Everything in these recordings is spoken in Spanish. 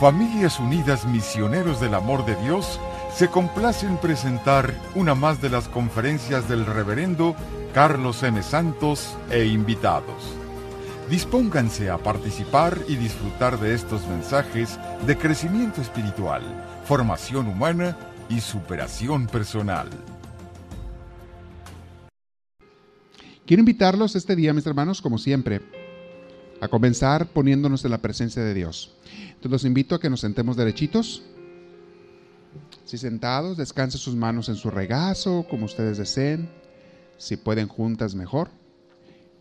Familias Unidas Misioneros del Amor de Dios se complace en presentar una más de las conferencias del reverendo Carlos M. Santos e invitados. Dispónganse a participar y disfrutar de estos mensajes de crecimiento espiritual, formación humana y superación personal. Quiero invitarlos este día, mis hermanos, como siempre, a comenzar poniéndonos en la presencia de Dios. Los invito a que nos sentemos derechitos. Si sentados, descansen sus manos en su regazo, como ustedes deseen. Si pueden juntas, mejor.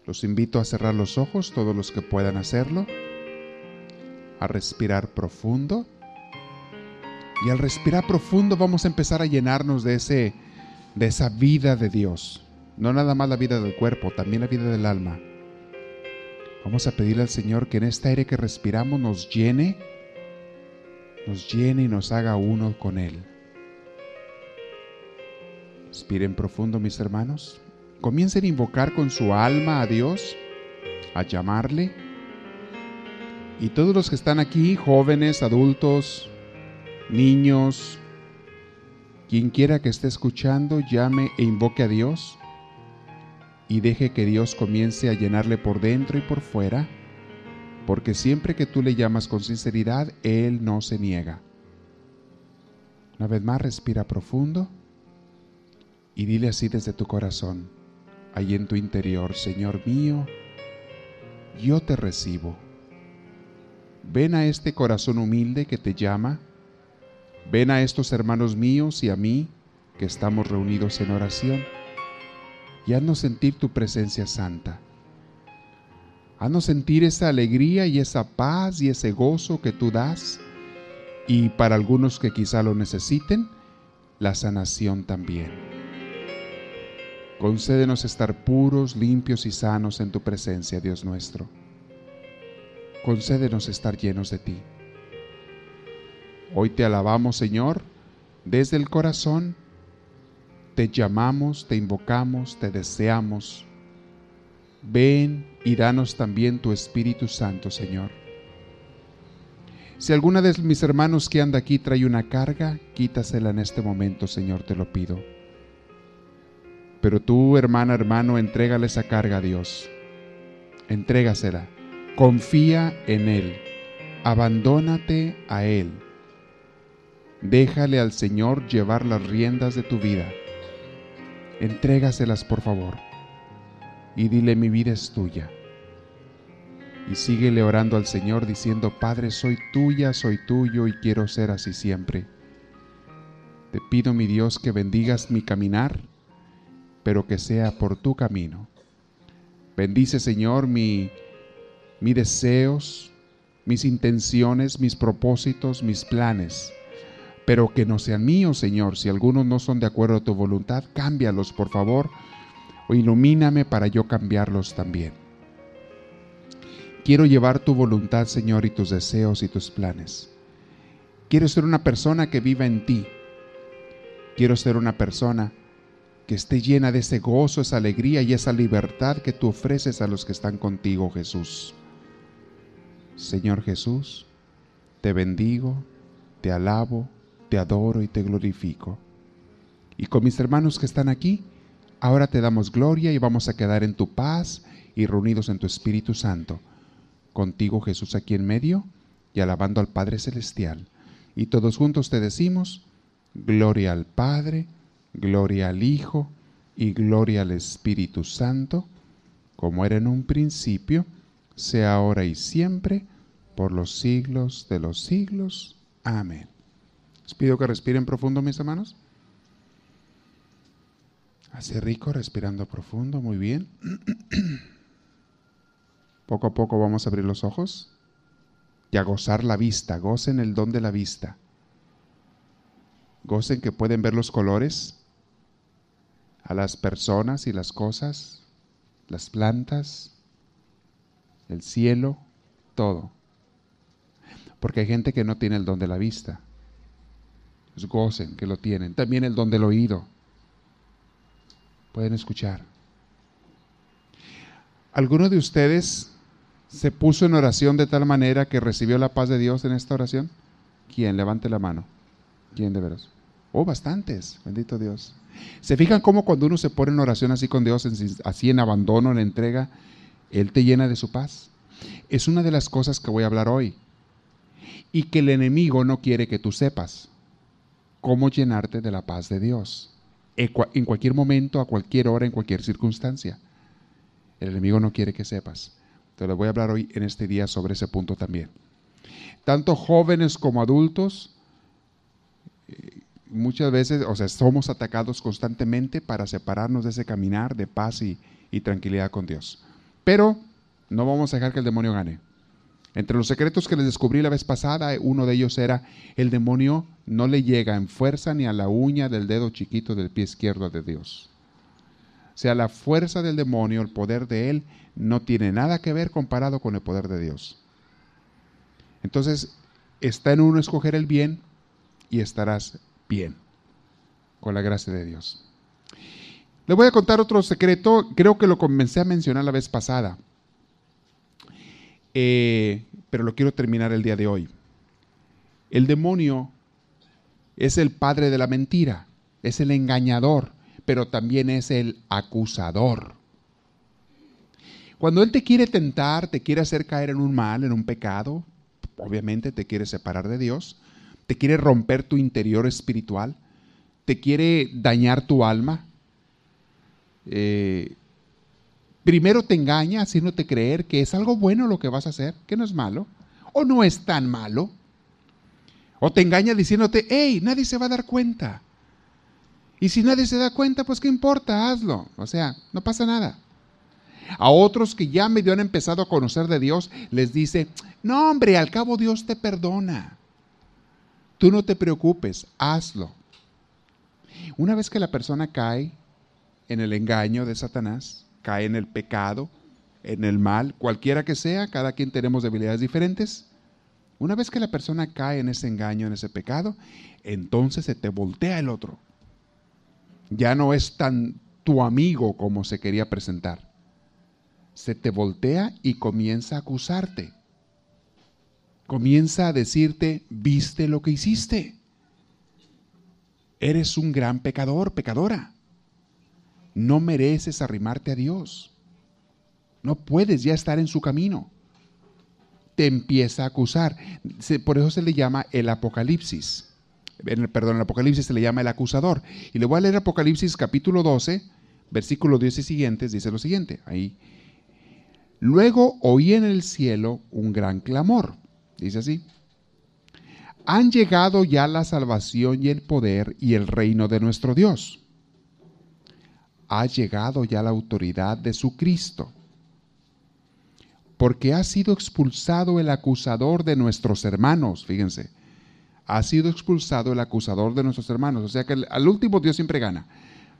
Los invito a cerrar los ojos, todos los que puedan hacerlo. A respirar profundo. Y al respirar profundo vamos a empezar a llenarnos de, ese, de esa vida de Dios. No nada más la vida del cuerpo, también la vida del alma Vamos a pedirle al Señor que en este aire que respiramos nos llene, nos llene y nos haga uno con Él. Respiren profundo, mis hermanos. Comiencen a invocar con su alma a Dios, a llamarle. Y todos los que están aquí, jóvenes, adultos, niños, quien quiera que esté escuchando, llame e invoque a Dios y deje que Dios comience a llenarle por dentro y por fuera, porque siempre que tú le llamas con sinceridad, Él no se niega. Una vez más, respira profundo y dile así desde tu corazón, ahí en tu interior, Señor mío, yo te recibo. Ven a este corazón humilde que te llama, ven a estos hermanos míos y a mí que estamos reunidos en oración y haznos sentir tu presencia santa. Haznos sentir esa alegría y esa paz y ese gozo que tú das y para algunos que quizá lo necesiten, la sanación también. Concédenos estar puros, limpios y sanos en tu presencia, Dios nuestro. Concédenos estar llenos de ti. Hoy te alabamos, Señor, desde el corazón te llamamos, te invocamos, te deseamos. Ven y danos también tu Espíritu Santo, Señor. Si alguna de mis hermanos que anda aquí trae una carga, quítasela en este momento, Señor, te lo pido. Pero tú, hermana, hermano, entrégale esa carga a Dios. Entrégasela. Confía en Él. Abandónate a Él. Déjale al Señor llevar las riendas de tu vida entrégaselas por favor y dile mi vida es tuya. Y síguele orando al Señor diciendo, Padre, soy tuya, soy tuyo y quiero ser así siempre. Te pido, mi Dios, que bendigas mi caminar, pero que sea por tu camino. Bendice, Señor, mi, mis deseos, mis intenciones, mis propósitos, mis planes pero que no sean míos, Señor. Si algunos no son de acuerdo a tu voluntad, cámbialos, por favor, o ilumíname para yo cambiarlos también. Quiero llevar tu voluntad, Señor, y tus deseos y tus planes. Quiero ser una persona que viva en ti. Quiero ser una persona que esté llena de ese gozo, esa alegría y esa libertad que tú ofreces a los que están contigo, Jesús. Señor Jesús, te bendigo, te alabo, te adoro y te glorifico. Y con mis hermanos que están aquí, ahora te damos gloria y vamos a quedar en tu paz y reunidos en tu Espíritu Santo. Contigo Jesús aquí en medio y alabando al Padre Celestial. Y todos juntos te decimos, gloria al Padre, gloria al Hijo y gloria al Espíritu Santo, como era en un principio, sea ahora y siempre, por los siglos de los siglos. Amén. Les pido que respiren profundo, mis hermanos. Hace rico respirando profundo, muy bien. Poco a poco vamos a abrir los ojos y a gozar la vista. Gocen el don de la vista. Gocen que pueden ver los colores, a las personas y las cosas, las plantas, el cielo, todo. Porque hay gente que no tiene el don de la vista. Pues gocen que lo tienen. También el don del oído. Pueden escuchar. ¿Alguno de ustedes se puso en oración de tal manera que recibió la paz de Dios en esta oración? ¿Quién? Levante la mano. ¿Quién de veras? Oh, bastantes, bendito Dios. ¿Se fijan cómo cuando uno se pone en oración así con Dios, así en abandono, en entrega, Él te llena de su paz? Es una de las cosas que voy a hablar hoy. Y que el enemigo no quiere que tú sepas cómo llenarte de la paz de Dios. En cualquier momento, a cualquier hora, en cualquier circunstancia. El enemigo no quiere que sepas. Te lo voy a hablar hoy en este día sobre ese punto también. Tanto jóvenes como adultos, eh, muchas veces, o sea, somos atacados constantemente para separarnos de ese caminar de paz y tranquilidad con Dios. Pero no vamos a dejar que el demonio gane. Entre los secretos que les descubrí la vez pasada, uno de ellos era, el demonio no le llega en fuerza ni a la uña del dedo chiquito del pie izquierdo de Dios. O sea, la fuerza del demonio, el poder de él, no tiene nada que ver comparado con el poder de Dios. Entonces, está en uno escoger el bien y estarás bien, con la gracia de Dios. Le voy a contar otro secreto, creo que lo comencé a mencionar la vez pasada. Eh, pero lo quiero terminar el día de hoy. El demonio es el padre de la mentira, es el engañador, pero también es el acusador. Cuando Él te quiere tentar, te quiere hacer caer en un mal, en un pecado, obviamente te quiere separar de Dios, te quiere romper tu interior espiritual, te quiere dañar tu alma, eh, primero te engaña haciéndote creer que es algo bueno lo que vas a hacer, que no es malo, o no es tan malo. O te engaña diciéndote, hey, nadie se va a dar cuenta. Y si nadie se da cuenta, pues qué importa, hazlo. O sea, no pasa nada. A otros que ya medio han empezado a conocer de Dios, les dice, no hombre, al cabo Dios te perdona. Tú no te preocupes, hazlo. Una vez que la persona cae en el engaño de Satanás, cae en el pecado, en el mal, cualquiera que sea, cada quien tenemos debilidades diferentes. Una vez que la persona cae en ese engaño, en ese pecado, entonces se te voltea el otro. Ya no es tan tu amigo como se quería presentar. Se te voltea y comienza a acusarte. Comienza a decirte, viste lo que hiciste. Eres un gran pecador, pecadora no mereces arrimarte a Dios. No puedes ya estar en su camino. Te empieza a acusar. Por eso se le llama el Apocalipsis. Perdón, el Apocalipsis se le llama el acusador. Y le voy a leer Apocalipsis capítulo 12, versículo 10 y siguientes. Dice lo siguiente. Ahí. Luego oí en el cielo un gran clamor. Dice así. Han llegado ya la salvación y el poder y el reino de nuestro Dios ha llegado ya la autoridad de su Cristo, porque ha sido expulsado el acusador de nuestros hermanos, fíjense, ha sido expulsado el acusador de nuestros hermanos, o sea que al último Dios siempre gana,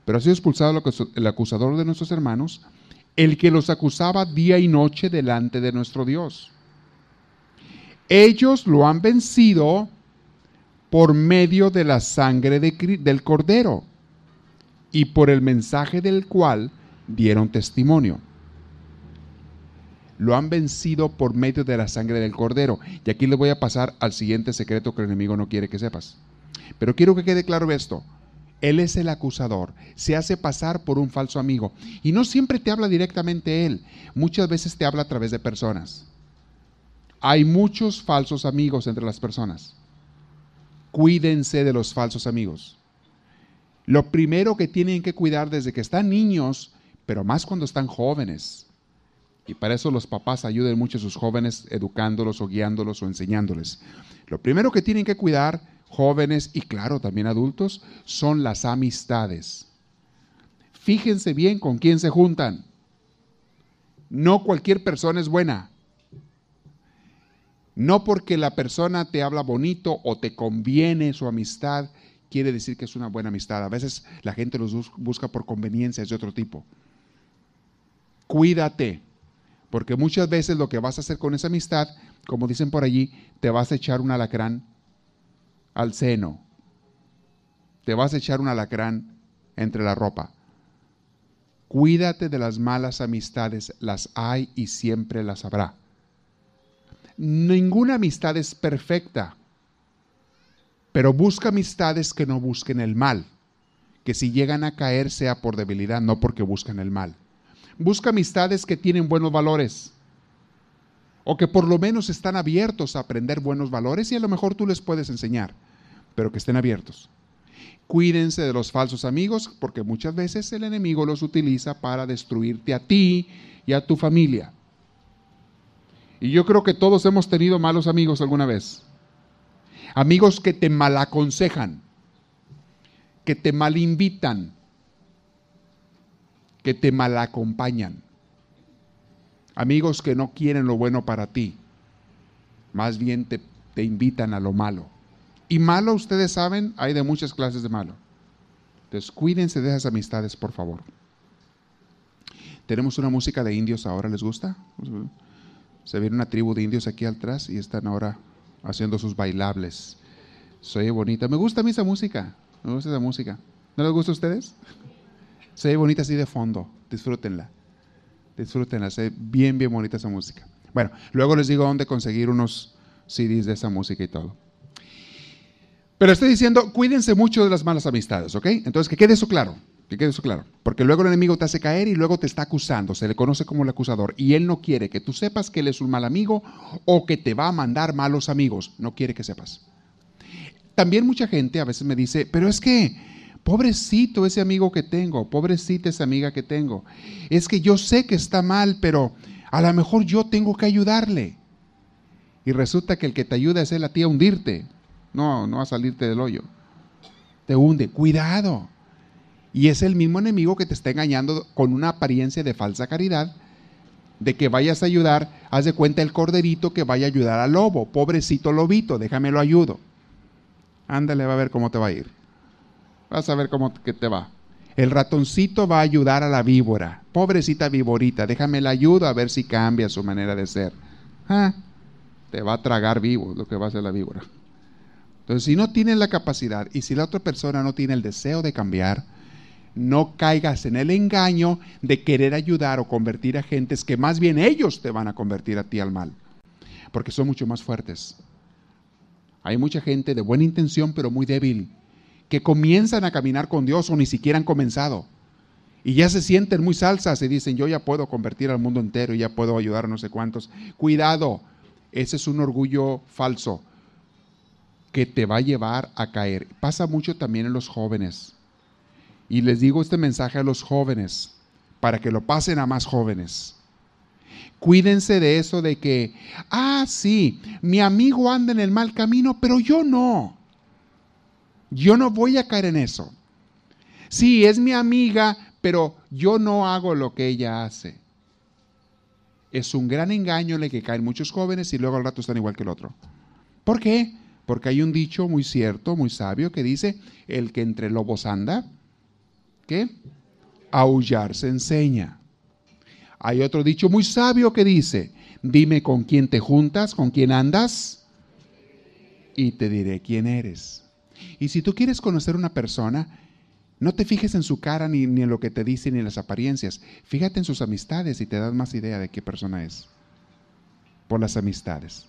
pero ha sido expulsado el acusador de nuestros hermanos, el que los acusaba día y noche delante de nuestro Dios. Ellos lo han vencido por medio de la sangre del cordero y por el mensaje del cual dieron testimonio. Lo han vencido por medio de la sangre del cordero. Y aquí le voy a pasar al siguiente secreto que el enemigo no quiere que sepas. Pero quiero que quede claro esto. Él es el acusador, se hace pasar por un falso amigo. Y no siempre te habla directamente él, muchas veces te habla a través de personas. Hay muchos falsos amigos entre las personas. Cuídense de los falsos amigos. Lo primero que tienen que cuidar desde que están niños, pero más cuando están jóvenes. Y para eso los papás ayuden mucho a sus jóvenes educándolos o guiándolos o enseñándoles. Lo primero que tienen que cuidar, jóvenes y claro, también adultos, son las amistades. Fíjense bien con quién se juntan. No cualquier persona es buena. No porque la persona te habla bonito o te conviene su amistad, quiere decir que es una buena amistad. A veces la gente los busca por conveniencias de otro tipo. Cuídate, porque muchas veces lo que vas a hacer con esa amistad, como dicen por allí, te vas a echar un alacrán al seno. Te vas a echar un alacrán entre la ropa. Cuídate de las malas amistades, las hay y siempre las habrá. Ninguna amistad es perfecta. Pero busca amistades que no busquen el mal, que si llegan a caer sea por debilidad, no porque buscan el mal. Busca amistades que tienen buenos valores, o que por lo menos están abiertos a aprender buenos valores y a lo mejor tú les puedes enseñar, pero que estén abiertos. Cuídense de los falsos amigos porque muchas veces el enemigo los utiliza para destruirte a ti y a tu familia. Y yo creo que todos hemos tenido malos amigos alguna vez. Amigos que te malaconsejan, que te malinvitan, que te malacompañan. Amigos que no quieren lo bueno para ti, más bien te, te invitan a lo malo. Y malo, ustedes saben, hay de muchas clases de malo. Entonces, cuídense de esas amistades, por favor. Tenemos una música de indios ahora, ¿les gusta? Se viene una tribu de indios aquí atrás y están ahora haciendo sus bailables. Soy bonita. Me gusta a mí esa música. Me gusta esa música. ¿No les gusta a ustedes? Se ve bonita así de fondo. Disfrútenla. Disfrútenla. Se bien, bien bonita esa música. Bueno, luego les digo dónde conseguir unos CDs de esa música y todo. Pero estoy diciendo, cuídense mucho de las malas amistades, ¿ok? Entonces, que quede eso claro. Que quede eso claro. Porque luego el enemigo te hace caer y luego te está acusando. Se le conoce como el acusador. Y él no quiere que tú sepas que él es un mal amigo o que te va a mandar malos amigos. No quiere que sepas. También mucha gente a veces me dice, pero es que, pobrecito ese amigo que tengo, pobrecita esa amiga que tengo. Es que yo sé que está mal, pero a lo mejor yo tengo que ayudarle. Y resulta que el que te ayuda es él a ti a hundirte. No, no a salirte del hoyo. Te hunde. Cuidado. Y es el mismo enemigo que te está engañando con una apariencia de falsa caridad, de que vayas a ayudar, haz de cuenta el corderito que vaya a ayudar al lobo, pobrecito lobito, déjamelo ayudo. Ándale, va a ver cómo te va a ir. Vas a ver cómo que te va. El ratoncito va a ayudar a la víbora. Pobrecita víborita, déjame la ayudo a ver si cambia su manera de ser. Ah, te va a tragar vivo lo que va a hacer la víbora. Entonces, si no tienes la capacidad y si la otra persona no tiene el deseo de cambiar, no caigas en el engaño de querer ayudar o convertir a gentes que más bien ellos te van a convertir a ti al mal, porque son mucho más fuertes. Hay mucha gente de buena intención pero muy débil, que comienzan a caminar con Dios o ni siquiera han comenzado. Y ya se sienten muy salsas y dicen, yo ya puedo convertir al mundo entero y ya puedo ayudar a no sé cuántos. Cuidado, ese es un orgullo falso que te va a llevar a caer. Pasa mucho también en los jóvenes. Y les digo este mensaje a los jóvenes, para que lo pasen a más jóvenes. Cuídense de eso de que, ah, sí, mi amigo anda en el mal camino, pero yo no. Yo no voy a caer en eso. Sí, es mi amiga, pero yo no hago lo que ella hace. Es un gran engaño en el que caen muchos jóvenes y luego al rato están igual que el otro. ¿Por qué? Porque hay un dicho muy cierto, muy sabio, que dice, el que entre lobos anda, ¿qué? Aullar se enseña. Hay otro dicho muy sabio que dice, dime con quién te juntas, con quién andas, y te diré quién eres. Y si tú quieres conocer una persona, no te fijes en su cara ni, en lo que te dice ni en las apariencias. Fíjate en sus amistades y te das más idea de qué persona es. Por las amistades.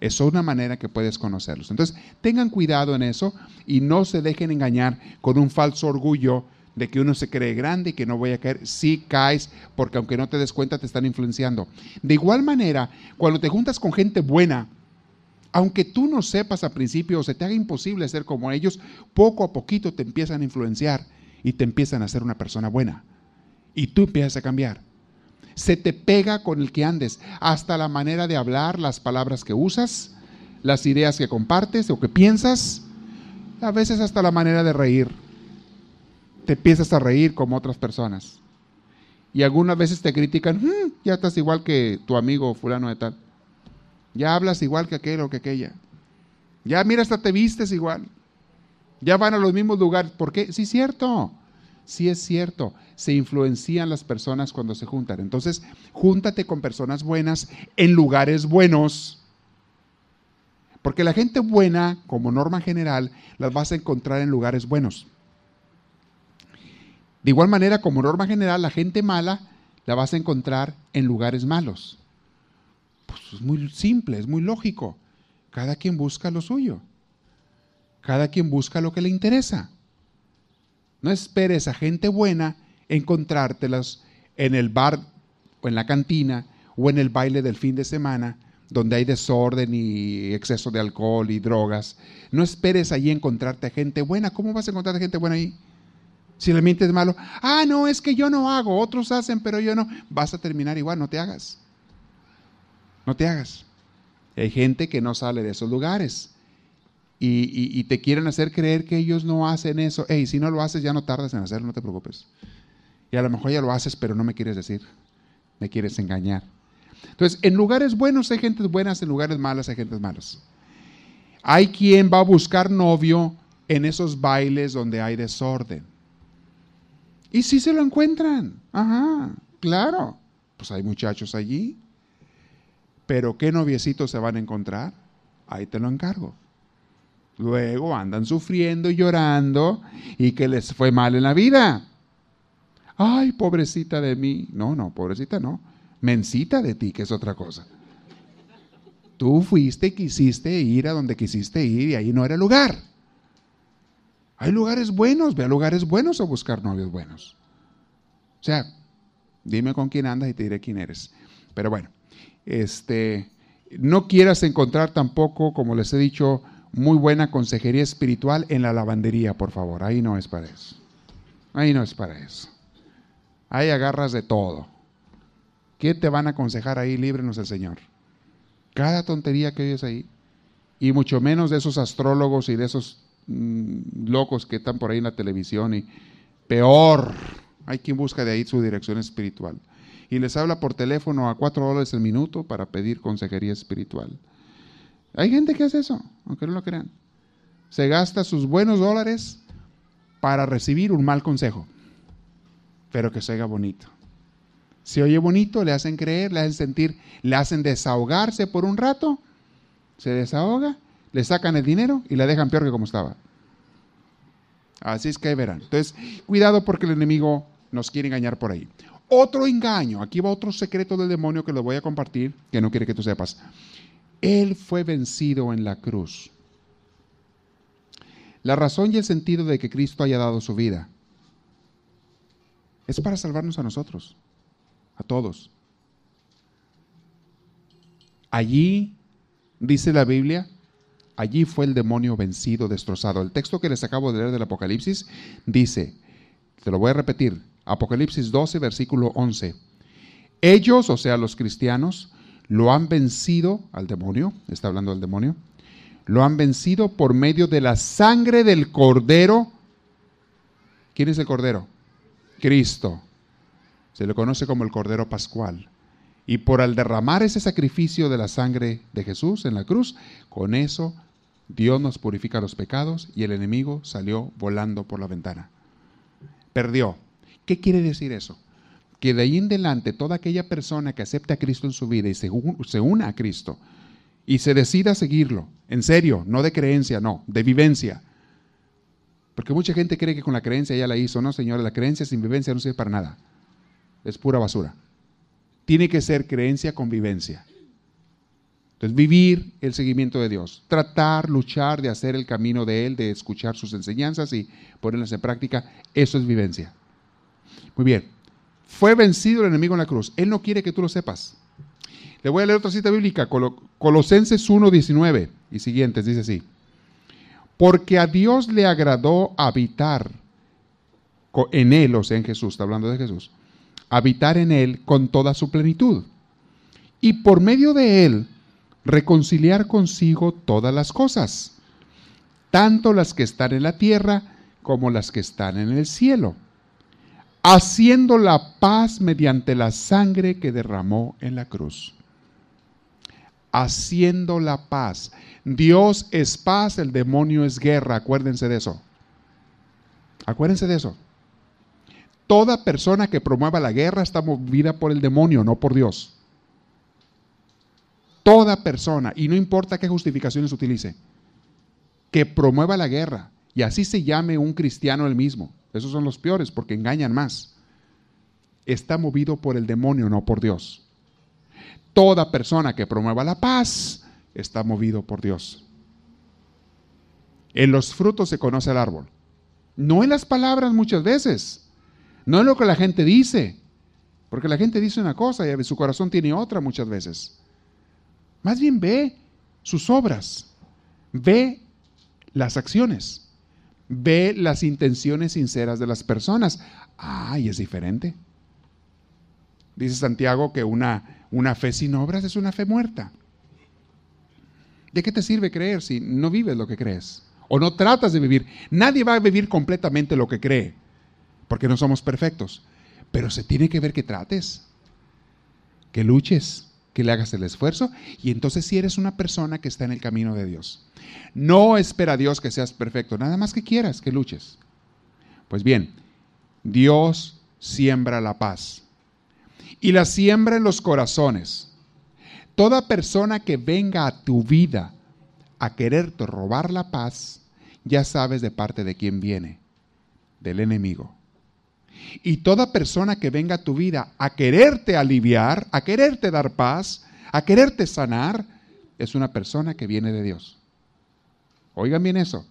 Es una manera que puedes conocerlos. Entonces, tengan cuidado en eso y no se dejen engañar con un falso orgullo de que uno se cree grande y que no voy a caer, sí caes, porque aunque no te des cuenta te están influenciando. De igual manera, cuando te juntas con gente buena, aunque tú no sepas al principio o se te haga imposible ser como ellos, poco a poquito te empiezan a influenciar y te empiezan a ser una persona buena. Y tú empiezas a cambiar. Se te pega con el que andes, hasta la manera de hablar, las palabras que usas, las ideas que compartes o que piensas, a veces hasta la manera de reír te empiezas a reír como otras personas. Y algunas veces te critican, mm, ya estás igual que tu amigo fulano de tal. Ya hablas igual que aquel o que aquella. Ya mira, hasta te vistes igual. Ya van a los mismos lugares. ¿Por qué? Sí, es cierto. Sí es cierto. Se influencian las personas cuando se juntan. Entonces, júntate con personas buenas en lugares buenos. Porque la gente buena, como norma general, las vas a encontrar en lugares buenos. De igual manera, como norma general, la gente mala la vas a encontrar en lugares malos. Pues es muy simple, es muy lógico. Cada quien busca lo suyo. Cada quien busca lo que le interesa. No esperes a gente buena encontrártelas en el bar o en la cantina o en el baile del fin de semana donde hay desorden y exceso de alcohol y drogas. No esperes allí encontrarte a gente buena. ¿Cómo vas a encontrar gente buena ahí? Si le mientes malo, ah, no, es que yo no hago, otros hacen, pero yo no. Vas a terminar igual, no te hagas. No te hagas. Hay gente que no sale de esos lugares y, te quieren hacer creer que ellos no hacen eso. Hey, si no lo haces, ya no tardas en hacerlo, no te preocupes. Y a lo mejor ya lo haces, pero no me quieres decir. Me quieres engañar. Entonces, en lugares buenos hay gentes buenas, en lugares malos hay gentes malas. Hay quien va a buscar novio en esos bailes donde hay desorden. Y si se lo encuentran. Ajá, claro. Pues hay muchachos allí. Pero ¿qué noviecitos se van a encontrar? Ahí te lo encargo. Luego andan sufriendo y llorando y que les fue mal en la vida. Ay, pobrecita de mí. No, no, pobrecita no. Mencita de ti, que es otra cosa. Tú fuiste y quisiste ir a donde quisiste ir y ahí no era el lugar. Hay lugares buenos, ve a lugares buenos a buscar novios buenos. O sea, dime con quién andas y te diré quién eres. Pero bueno, este, no quieras encontrar tampoco, como les he dicho, muy buena consejería espiritual en la lavandería, por favor. Ahí no es para eso. Ahí no es para eso. Ahí agarras de todo. ¿Qué te van a aconsejar ahí? Líbrenos el Señor. Cada tontería que oyes ahí. Y mucho menos de esos astrólogos y de esos locos que están por ahí en la televisión y peor, hay quien busca de ahí su dirección espiritual. Y les habla por teléfono a cuatro dólares el minuto para pedir consejería espiritual. Hay gente que hace eso, aunque no lo crean. Se gasta sus buenos dólares para recibir un mal consejo, pero que se haga bonito. Se oye bonito, le hacen creer, le hacen sentir, le hacen desahogarse por un rato, se desahoga le sacan el dinero y la dejan peor que como estaba. Así es que verán. Entonces, cuidado porque el enemigo nos quiere engañar por ahí. Otro engaño, aquí va otro secreto del demonio que lo voy a compartir, que no quiere que tú sepas. Él fue vencido en la cruz. La razón y el sentido de que Cristo haya dado su vida es para salvarnos a nosotros, a todos. Allí, dice la Biblia, Allí fue el demonio vencido, destrozado. El texto que les acabo de leer del Apocalipsis dice, te lo voy a repetir, Apocalipsis 12, versículo 11. Ellos, o sea, los cristianos, lo han vencido al demonio, está hablando del demonio, lo han vencido por medio de la sangre del cordero. ¿Quién es el cordero? Cristo. Se le conoce como el cordero pascual. Y por al derramar ese sacrificio de la sangre de Jesús en la cruz, con eso Dios nos purifica los pecados y el enemigo salió volando por la ventana. Perdió. ¿Qué quiere decir eso? Que de ahí en adelante toda aquella persona que acepta a Cristo en su vida y se, se una a Cristo y se decida a seguirlo, en serio, no de creencia, no, de vivencia. Porque mucha gente cree que con la creencia ya la hizo. No, señores, la creencia sin vivencia no sirve para nada. Es pura basura. Tiene que ser creencia con vivencia. Entonces, vivir el seguimiento de Dios, tratar, luchar de hacer el camino de Él, de escuchar sus enseñanzas y ponerlas en práctica, eso es vivencia. Muy bien, fue vencido el enemigo en la cruz. Él no quiere que tú lo sepas. Le voy a leer otra cita bíblica, Colosenses 1.19 y siguientes, dice así. Porque a Dios le agradó habitar en Él, o sea, en Jesús, está hablando de Jesús, habitar en Él con toda su plenitud. Y por medio de Él, reconciliar consigo todas las cosas, tanto las que están en la tierra como las que están en el cielo, haciendo la paz mediante la sangre que derramó en la cruz. Haciendo la paz. Dios es paz, el demonio es guerra, acuérdense de eso. Acuérdense de eso. Toda persona que promueva la guerra está movida por el demonio, no por Dios toda persona, y no importa qué justificaciones utilice, que promueva la guerra, y así se llame un cristiano el mismo, esos son los peores porque engañan más, está movido por el demonio, no por Dios. Toda persona que promueva la paz está movido por Dios. En los frutos se conoce el árbol. No en las palabras muchas veces. No en lo que la gente dice. Porque la gente dice una cosa y su corazón tiene otra muchas veces. Más bien ve sus obras. Ve las acciones. Ve las intenciones sinceras de las personas. Ay, es diferente. Dice Santiago que una, una fe sin obras es una fe muerta. ¿De qué te sirve creer si no vives lo que crees? O no tratas de vivir. Nadie va a vivir completamente lo que cree, porque no somos perfectos. Pero se tiene que ver que trates, que luches, que le hagas el esfuerzo. Y entonces si eres una persona que está en el camino de Dios. No espera a Dios que seas perfecto, nada más que quieras, que luches. Pues bien, Dios siembra la paz y la siembra en los corazones. Toda persona que venga a tu vida a quererte robar la paz, ya sabes de parte de quién viene, del enemigo. Y toda persona que venga a tu vida a quererte aliviar, a quererte dar paz, a quererte sanar, es una persona que viene de Dios. Oigan bien eso.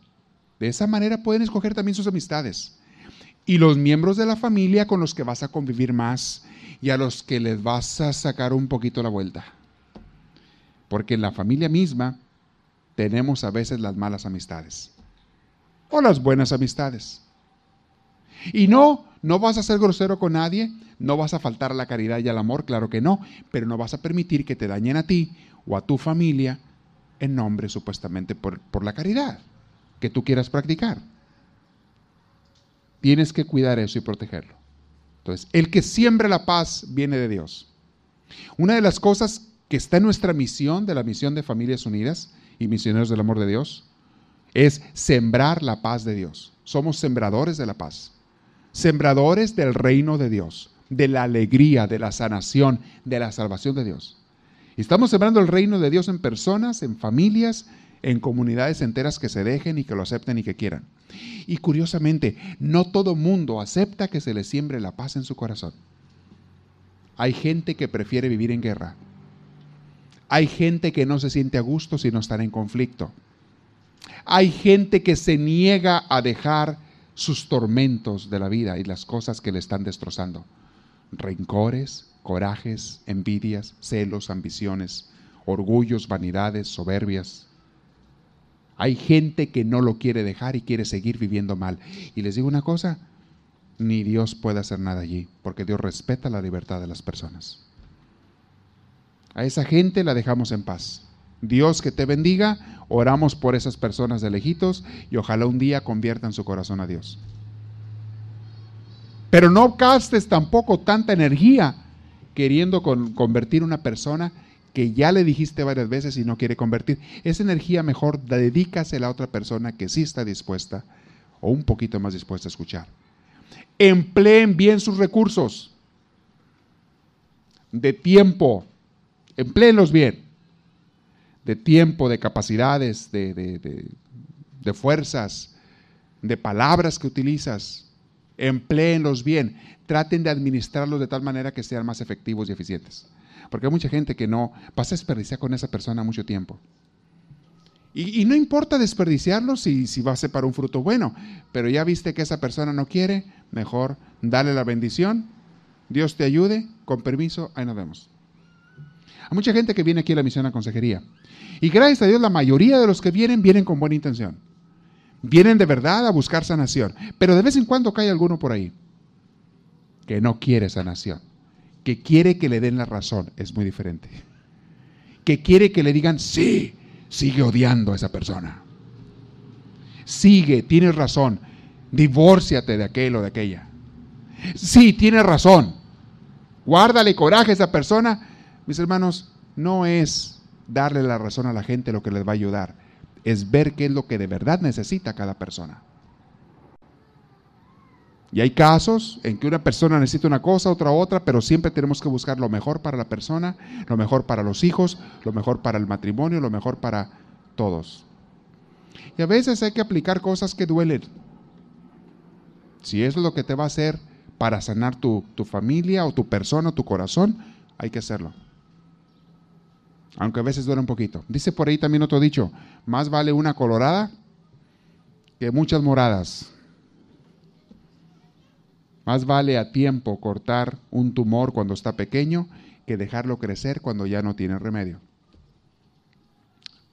De esa manera pueden escoger también sus amistades. Y los miembros de la familia con los que vas a convivir más y a los que les vas a sacar un poquito la vuelta. Porque en la familia misma tenemos a veces las malas amistades o las buenas amistades. Y no, no vas a ser grosero con nadie, no vas a faltar a la caridad y al amor, claro que no, pero no vas a permitir que te dañen a ti o a tu familia en nombre supuestamente por, por la caridad que tú quieras practicar. Tienes que cuidar eso y protegerlo. Entonces, el que siembre la paz viene de Dios. Una de las cosas que está en nuestra misión, de la misión de Familias Unidas y Misioneros del Amor de Dios, es sembrar la paz de Dios. Somos sembradores de la paz sembradores del reino de Dios, de la alegría, de la sanación, de la salvación de Dios. estamos sembrando el reino de Dios en personas, en familias, en comunidades enteras que se dejen y que lo acepten y que quieran. Y curiosamente, no todo mundo acepta que se le siembre la paz en su corazón. Hay gente que prefiere vivir en guerra. Hay gente que no se siente a gusto si no están en conflicto. Hay gente que se niega a dejar sus tormentos de la vida y las cosas que le están destrozando. Rencores, corajes, envidias, celos, ambiciones, orgullos, vanidades, soberbias. Hay gente que no lo quiere dejar y quiere seguir viviendo mal. Y les digo una cosa, ni Dios puede hacer nada allí, porque Dios respeta la libertad de las personas. A esa gente la dejamos en paz. Dios que te bendiga. Oramos por esas personas de lejitos y ojalá un día conviertan su corazón a Dios. Pero no gastes tampoco tanta energía queriendo convertir una persona que ya le dijiste varias veces y no quiere convertir. Esa energía mejor dedícasela a otra persona que sí está dispuesta o un poquito más dispuesta a escuchar. Empleen bien sus recursos de tiempo. Empleenlos bien de tiempo, de capacidades, de, fuerzas, de palabras que utilizas. Empleenlos bien. Traten de administrarlos de tal manera que sean más efectivos y eficientes. Porque hay mucha gente que no pasa a desperdiciar con esa persona mucho tiempo. Y, no importa desperdiciarlo si, si va a ser para un fruto bueno, pero ya viste que esa persona no quiere, mejor dale la bendición, Dios te ayude, con permiso, ahí nos vemos. Hay mucha gente que viene aquí a la misión a consejería y gracias a Dios la mayoría de los que vienen vienen con buena intención. Vienen de verdad a buscar sanación. Pero de vez en cuando cae alguno por ahí que no quiere sanación. Que quiere que le den la razón. Es muy diferente. Que quiere que le digan, sí, sigue odiando a esa persona. Sigue, tienes razón. Divórciate de aquel o de aquella. Sí, tienes razón. Guárdale coraje a esa persona. Mis hermanos, no es darle la razón a la gente lo que les va a ayudar. Es ver qué es lo que de verdad necesita cada persona. Y hay casos en que una persona necesita una cosa, otra otra, pero siempre tenemos que buscar lo mejor para la persona, lo mejor para los hijos, lo mejor para el matrimonio, lo mejor para todos. Y a veces hay que aplicar cosas que duelen. Si es lo que te va a hacer para sanar tu, tu familia o tu persona o tu corazón, hay que hacerlo aunque a veces duele un poquito. Dice por ahí también otro dicho, más vale una colorada que muchas moradas. Más vale a tiempo cortar un tumor cuando está pequeño que dejarlo crecer cuando ya no tiene remedio.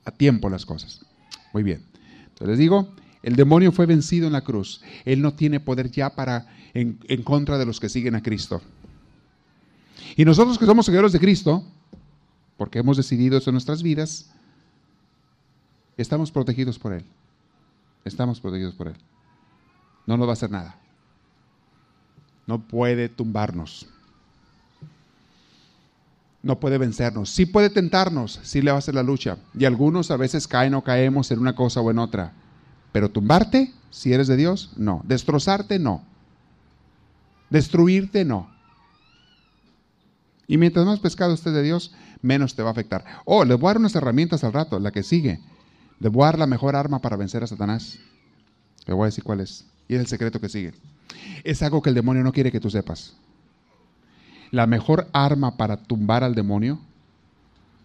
A tiempo las cosas. Muy bien. Entonces les digo, el demonio fue vencido en la cruz. Él no tiene poder ya para en, en contra de los que siguen a Cristo. Y nosotros que somos seguidores de Cristo, porque hemos decidido eso en nuestras vidas, estamos protegidos por Él. Estamos protegidos por Él. No nos va a hacer nada. No puede tumbarnos. No puede vencernos. Sí puede tentarnos, sí le va a hacer la lucha. Y algunos a veces caen o caemos en una cosa o en otra. Pero tumbarte, si eres de Dios, no. Destrozarte, no. Destruirte, no. Y mientras más pescado estés de Dios, menos te va a afectar. Oh, les voy a dar unas herramientas al rato, la que sigue. Les voy a dar la mejor arma para vencer a Satanás. Le voy a decir cuál es. Y es el secreto que sigue. Es algo que el demonio no quiere que tú sepas. La mejor arma para tumbar al demonio,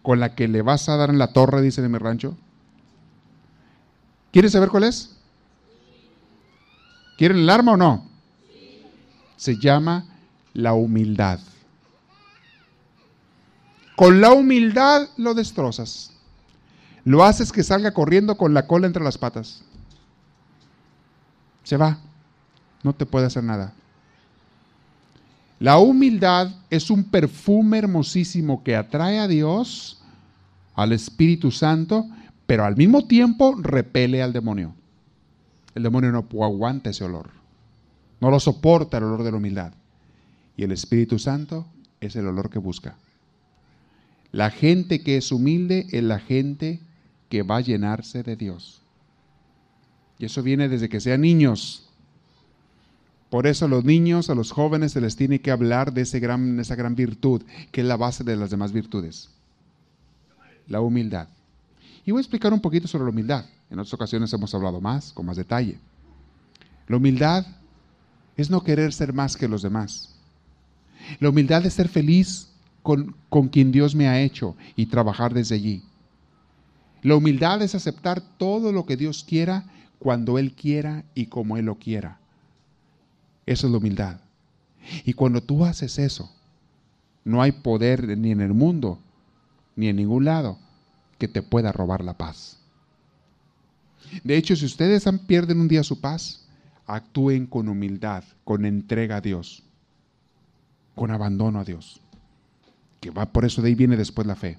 con la que le vas a dar en la torre, dice en mi rancho. ¿Quieres saber cuál es? ¿Quieren el arma o no? Se llama la humildad. Con la humildad lo destrozas. Lo haces que salga corriendo con la cola entre las patas. Se va. No te puede hacer nada. La humildad es un perfume hermosísimo que atrae a Dios, al Espíritu Santo, pero al mismo tiempo repele al demonio. El demonio no aguanta ese olor. No lo soporta el olor de la humildad. Y el Espíritu Santo es el olor que busca. La gente que es humilde es la gente que va a llenarse de Dios. Y eso viene desde que sean niños. Por eso a los niños, a los jóvenes se les tiene que hablar de gran, esa gran virtud, que es la base de las demás virtudes. La humildad. Y voy a explicar un poquito sobre la humildad. En otras ocasiones hemos hablado más, con más detalle. La humildad es no querer ser más que los demás. La humildad es ser feliz con, quien Dios me ha hecho y trabajar desde allí. La humildad es aceptar todo lo que Dios quiera cuando Él quiera y como Él lo quiera. Eso es la humildad. Y cuando tú haces eso, no hay poder ni en el mundo, ni en ningún lado, que te pueda robar la paz. De hecho, si ustedes pierden un día su paz, actúen con humildad, con entrega a Dios, con abandono a Dios que va por eso de ahí viene después la fe.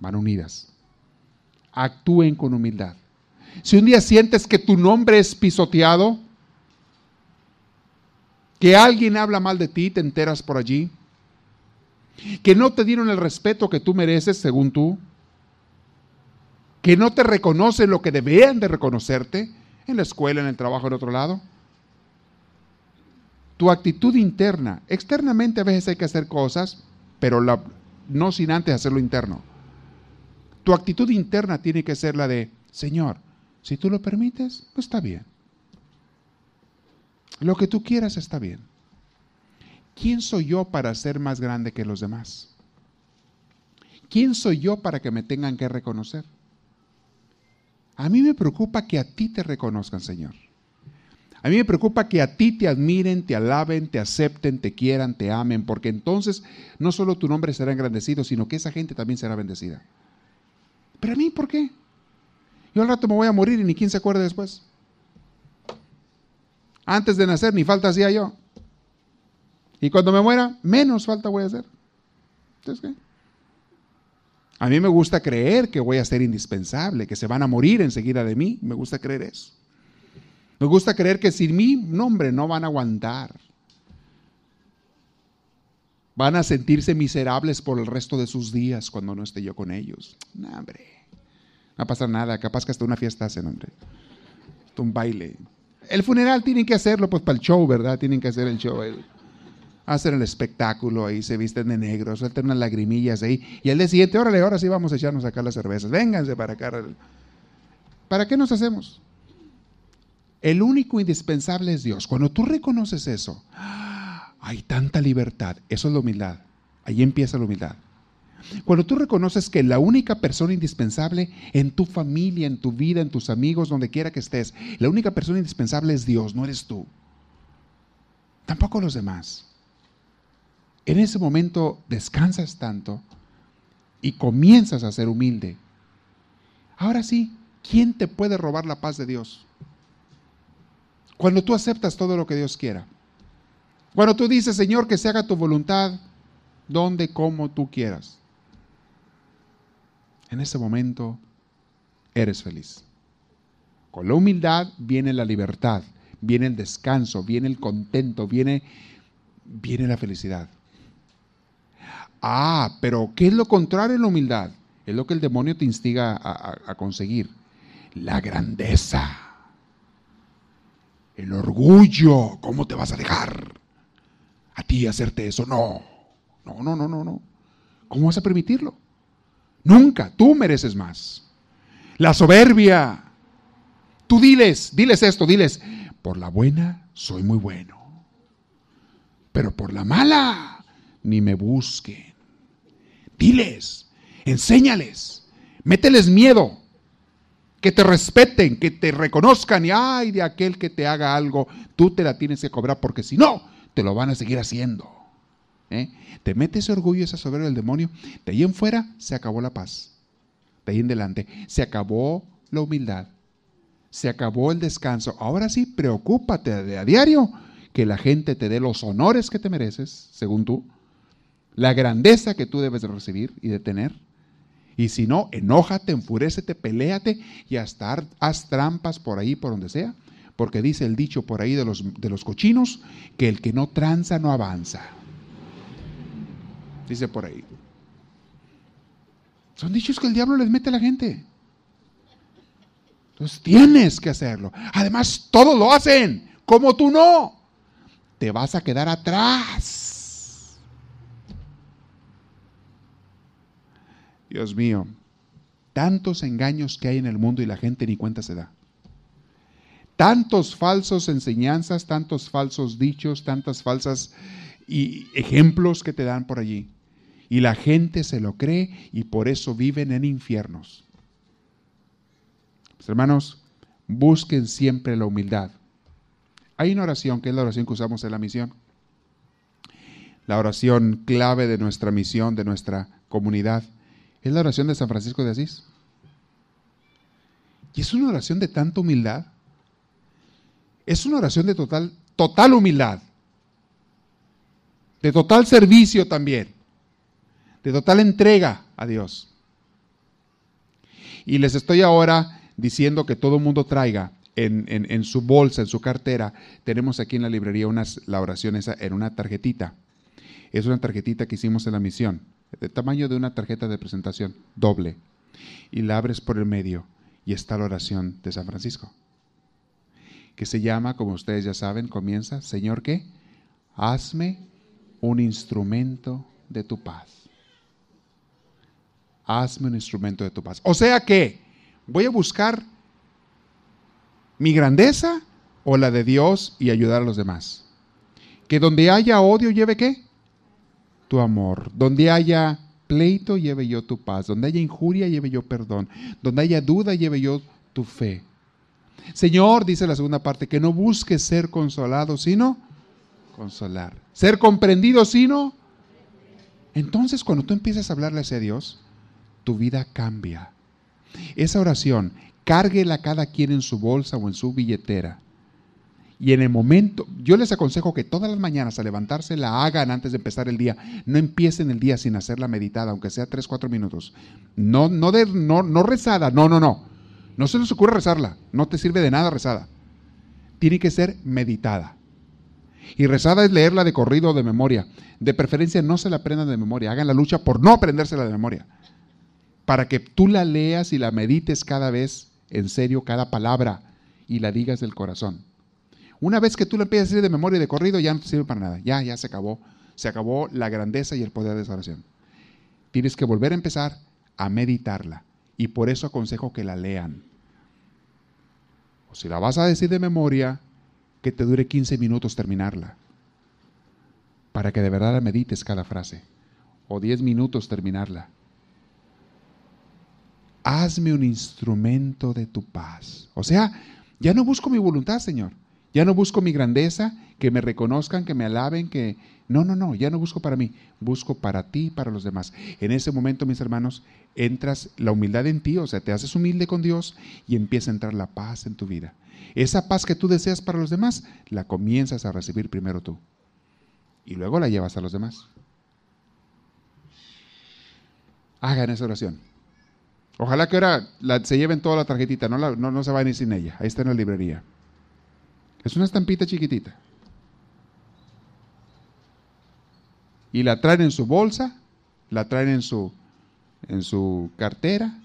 Van unidas. Actúen con humildad. Si un día sientes que tu nombre es pisoteado, que alguien habla mal de ti, te enteras por allí, que no te dieron el respeto que tú mereces según tú, que no te reconocen lo que debían de reconocerte en la escuela, en el trabajo, en otro lado. Tu actitud interna, externamente a veces hay que hacer cosas, pero la, no sin antes hacerlo interno. Tu actitud interna tiene que ser la de, Señor, si tú lo permites, pues está bien. Lo que tú quieras está bien. ¿Quién soy yo para ser más grande que los demás? ¿Quién soy yo para que me tengan que reconocer? A mí me preocupa que a ti te reconozcan, Señor. A mí me preocupa que a ti te admiren, te alaben, te acepten, te quieran, te amen, porque entonces no solo tu nombre será engrandecido, sino que esa gente también será bendecida. Pero a mí, ¿por qué? Yo al rato me voy a morir y ni quién se acuerde después. Antes de nacer ni falta hacía yo. Y cuando me muera, menos falta voy a hacer. Entonces, ¿qué? A mí me gusta creer que voy a ser indispensable, que se van a morir enseguida de mí. Me gusta creer eso. Me gusta creer que sin mi nombre no van a aguantar. Van a sentirse miserables por el resto de sus días cuando no esté yo con ellos. No, hombre. No va a pasar nada. Capaz que hasta una fiesta hacen, hombre. Hasta un baile. El funeral tienen que hacerlo pues para el show, ¿verdad? Tienen que hacer el show. hacer el espectáculo ahí, se visten de negro, sueltan unas lagrimillas ahí. Y el día siguiente, órale, ahora sí vamos a echarnos acá las cervezas. Vénganse para acá. ¿Para qué nos hacemos? El único indispensable es Dios. Cuando tú reconoces eso, hay tanta libertad. Eso es la humildad. Ahí empieza la humildad. Cuando tú reconoces que la única persona indispensable en tu familia, en tu vida, en tus amigos, donde quiera que estés, la única persona indispensable es Dios, no eres tú. Tampoco los demás. En ese momento descansas tanto y comienzas a ser humilde. Ahora sí, ¿quién te puede robar la paz de Dios? Cuando tú aceptas todo lo que Dios quiera. Cuando tú dices, Señor, que se haga tu voluntad, donde, como tú quieras. En ese momento eres feliz. Con la humildad viene la libertad, viene el descanso, viene el contento, viene, viene la felicidad. Ah, pero ¿qué es lo contrario en la humildad? Es lo que el demonio te instiga a, a conseguir. La grandeza. El orgullo. ¿Cómo te vas a dejar a ti hacerte eso? No. No, no, no, no, no. ¿Cómo vas a permitirlo? Nunca. Tú mereces más. La soberbia. Tú diles, diles esto, diles, por la buena soy muy bueno. Pero por la mala ni me busquen. Diles, enséñales, mételes miedo, que te respeten, que te reconozcan y ay de aquel que te haga algo, tú te la tienes que cobrar porque si no, te lo van a seguir haciendo. ¿eh? Te mete ese orgullo, esa soberbia del demonio, de ahí en fuera se acabó la paz. De ahí en delante se acabó la humildad. Se acabó el descanso. Ahora sí, preocúpate de a diario que la gente te dé los honores que te mereces, según tú, la grandeza que tú debes de recibir y de tener. Y si no, enójate, enfurécete, peléate y hasta haz trampas por ahí, por donde sea. Porque dice el dicho por ahí de los, de los cochinos que el que no tranza no avanza dice por ahí. Son dichos que el diablo les mete a la gente. Entonces tienes que hacerlo. Además, todos lo hacen, como tú no. Te vas a quedar atrás. Dios mío, tantos engaños que hay en el mundo y la gente ni cuenta se da. Tantos falsos enseñanzas, tantos falsos dichos, tantas falsas y ejemplos que te dan por allí. Y la gente se lo cree y por eso viven en infiernos. hermanos, busquen siempre la humildad. Hay una oración que es la oración que usamos en la misión. La oración clave de nuestra misión, de nuestra comunidad, es la oración de San Francisco de Asís. Y es una oración de tanta humildad. Es una oración de total, total humildad. De total servicio también de total entrega a Dios. Y les estoy ahora diciendo que todo mundo traiga en, su bolsa, en su cartera, tenemos aquí en la librería unas, la oración esa en una tarjetita. Es una tarjetita que hicimos en la misión, de tamaño de una tarjeta de presentación, doble. Y la abres por el medio y está la oración de San Francisco, que se llama, como ustedes ya saben, comienza, Señor, ¿qué? Hazme un instrumento de tu paz hazme un instrumento de tu paz. O sea que voy a buscar mi grandeza o la de Dios y ayudar a los demás. Que donde haya odio lleve qué? Tu amor. Donde haya pleito lleve yo tu paz. Donde haya injuria lleve yo perdón. Donde haya duda lleve yo tu fe. Señor, dice la segunda parte, que no busques ser consolado, sino consolar. Ser comprendido, sino... Entonces, cuando tú empiezas a hablarle a Dios, tu vida cambia. Esa oración, cárguela cada quien en su bolsa o en su billetera. Y en el momento, yo les aconsejo que todas las mañanas al levantarse la hagan antes de empezar el día. No empiecen el día sin hacerla meditada, aunque sea 3, 4 minutos. No, no, de, no, no rezada, no, no, no. No se les ocurre rezarla, no te sirve de nada rezada. Tiene que ser meditada. Y rezada es leerla de corrido o de memoria. De preferencia no se la aprendan de memoria, hagan la lucha por no aprendérsela de memoria para que tú la leas y la medites cada vez en serio, cada palabra, y la digas del corazón. Una vez que tú la empiezas a decir de memoria y de corrido, ya no te sirve para nada. Ya, ya se acabó. Se acabó la grandeza y el poder de esa oración. Tienes que volver a empezar a meditarla. Y por eso aconsejo que la lean. O si la vas a decir de memoria, que te dure 15 minutos terminarla. Para que de verdad la medites cada frase. o diez minutos terminarla. Hazme un instrumento de tu paz. O sea, ya no busco mi voluntad, Señor. Ya no busco mi grandeza, que me reconozcan, que me alaben, que... No, no, no, ya no busco para mí, busco para ti y para los demás. En ese momento, mis hermanos, entras la humildad en ti, o sea, te haces humilde con Dios y empieza a entrar la paz en tu vida. Esa paz que tú deseas para los demás, la comienzas a recibir primero tú. Y luego la llevas a los demás. Hagan esa oración. Ojalá que ahora se lleven toda la tarjetita, no, no, no se vayan sin ella. Ahí está en la librería. Es una estampita chiquitita. Y la traen en su bolsa, la traen en su, en su cartera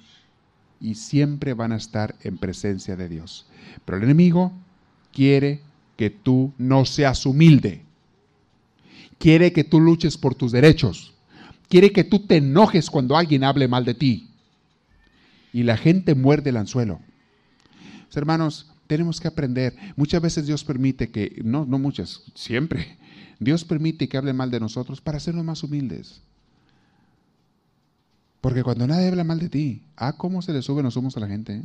y siempre van a estar en presencia de Dios. Pero el enemigo quiere que tú no seas humilde. Quiere que tú luches por tus derechos. Quiere que tú te enojes cuando alguien hable mal de ti. Y la gente muerde el anzuelo. Hermanos, tenemos que aprender. Muchas veces Dios permite que, no, no muchas, siempre, Dios permite que hable mal de nosotros para hacernos más humildes. Porque cuando nadie habla mal de ti, ah, cómo se le suben los humos a la gente. ¿eh?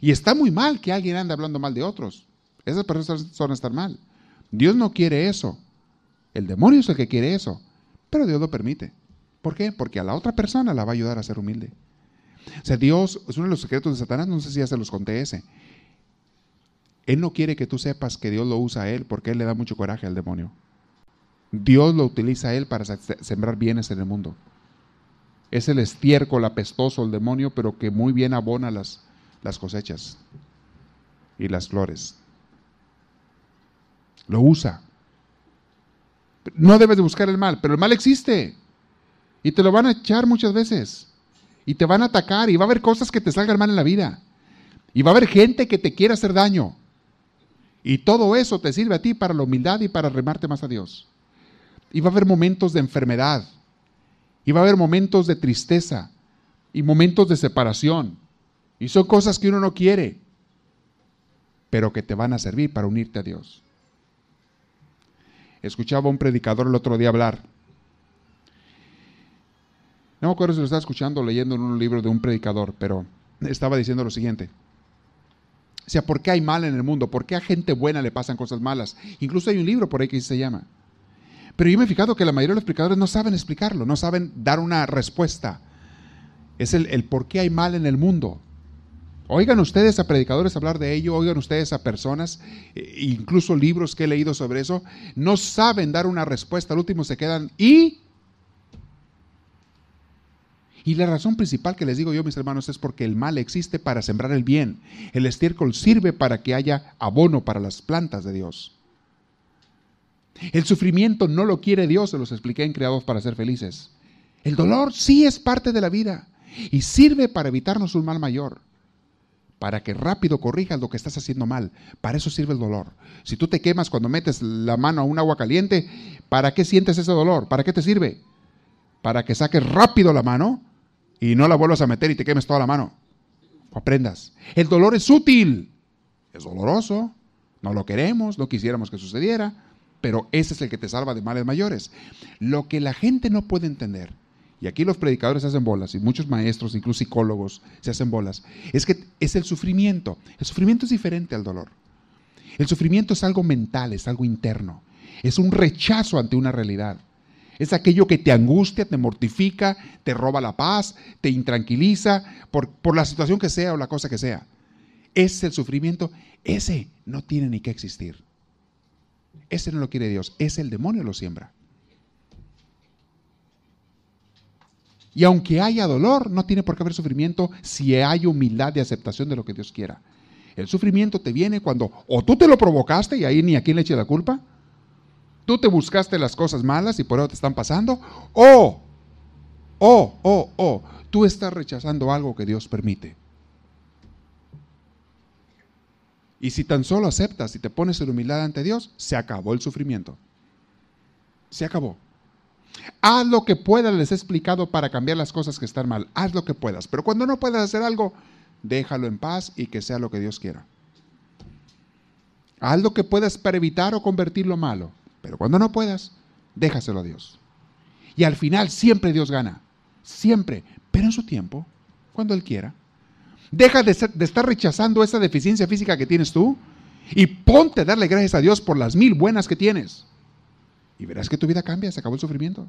Y está muy mal que alguien ande hablando mal de otros. Esas personas son estar mal. Dios no quiere eso. El demonio es el que quiere eso. Pero Dios lo permite. ¿Por qué? Porque a la otra persona la va a ayudar a ser humilde. O sea, Dios es uno de los secretos de Satanás, no sé si ya se los conté ese. Él no quiere que tú sepas que Dios lo usa a él porque él le da mucho coraje al demonio. Dios lo utiliza a él para sembrar bienes en el mundo. Es el estiércol apestoso, el demonio, pero que muy bien abona las, las cosechas y las flores. Lo usa. No debes de buscar el mal, pero el mal existe. Y te lo van a echar muchas veces. Y te van a atacar y va a haber cosas que te salgan mal en la vida. Y va a haber gente que te quiera hacer daño. Y todo eso te sirve a ti para la humildad y para remarte más a Dios. Y va a haber momentos de enfermedad. Y va a haber momentos de tristeza. Y momentos de separación. Y son cosas que uno no quiere. Pero que te van a servir para unirte a Dios. Escuchaba a un predicador el otro día hablar. No me acuerdo si lo estaba escuchando o leyendo en un libro de un predicador, pero estaba diciendo lo siguiente. O sea, ¿por qué hay mal en el mundo? ¿Por qué a gente buena le pasan cosas malas? Incluso hay un libro por ahí que se llama. Pero yo me he fijado que la mayoría de los explicadores no saben explicarlo, no saben dar una respuesta. Es el, por qué hay mal en el mundo. Oigan ustedes a predicadores hablar de ello, oigan ustedes a personas, e incluso libros que he leído sobre eso, no saben dar una respuesta, al último se quedan y y la razón principal que les digo yo, mis hermanos, es porque el mal existe para sembrar el bien. El estiércol sirve para que haya abono para las plantas de Dios. El sufrimiento no lo quiere Dios, se los expliqué en Creados para ser felices. El dolor sí es parte de la vida y sirve para evitarnos un mal mayor, para que rápido corrijas lo que estás haciendo mal. Para eso sirve el dolor. Si tú te quemas cuando metes la mano a un agua caliente, ¿para qué sientes ese dolor? ¿Para qué te sirve? Para que saques rápido la mano y no la vuelvas a meter y te quemes toda la mano. aprendas. El dolor es útil, es doloroso, no lo queremos, no quisiéramos que sucediera, pero ese es el que te salva de males mayores. Lo que la gente no puede entender, y aquí los predicadores se hacen bolas, y muchos maestros, incluso psicólogos, se hacen bolas, es que es el sufrimiento. El sufrimiento es diferente al dolor. El sufrimiento es algo mental, es algo interno, es un rechazo ante una realidad. Es aquello que te angustia, te mortifica, te roba la paz, te intranquiliza por, por la situación que sea o la cosa que sea. Ese es el sufrimiento. Ese no tiene ni que existir. Ese no lo quiere Dios. Ese el demonio lo siembra. Y aunque haya dolor, no tiene por qué haber sufrimiento si hay humildad de aceptación de lo que Dios quiera. El sufrimiento te viene cuando o tú te lo provocaste y ahí ni a quién le eche la culpa, Tú te buscaste las cosas malas y por eso te están pasando. O, o, o, o, tú estás rechazando algo que Dios permite. Y si tan solo aceptas y te pones en humildad ante Dios, se acabó el sufrimiento. Se acabó. Haz lo que puedas, les he explicado, para cambiar las cosas que están mal. Haz lo que puedas. Pero cuando no puedas hacer algo, déjalo en paz y que sea lo que Dios quiera. Haz lo que puedas para evitar o convertir lo malo. Pero cuando no puedas, déjaselo a Dios. Y al final siempre Dios gana. Siempre. Pero en su tiempo, cuando Él quiera. Deja de, estar rechazando esa deficiencia física que tienes tú y ponte a darle gracias a Dios por las mil buenas que tienes. Y verás que tu vida cambia, se acabó el sufrimiento.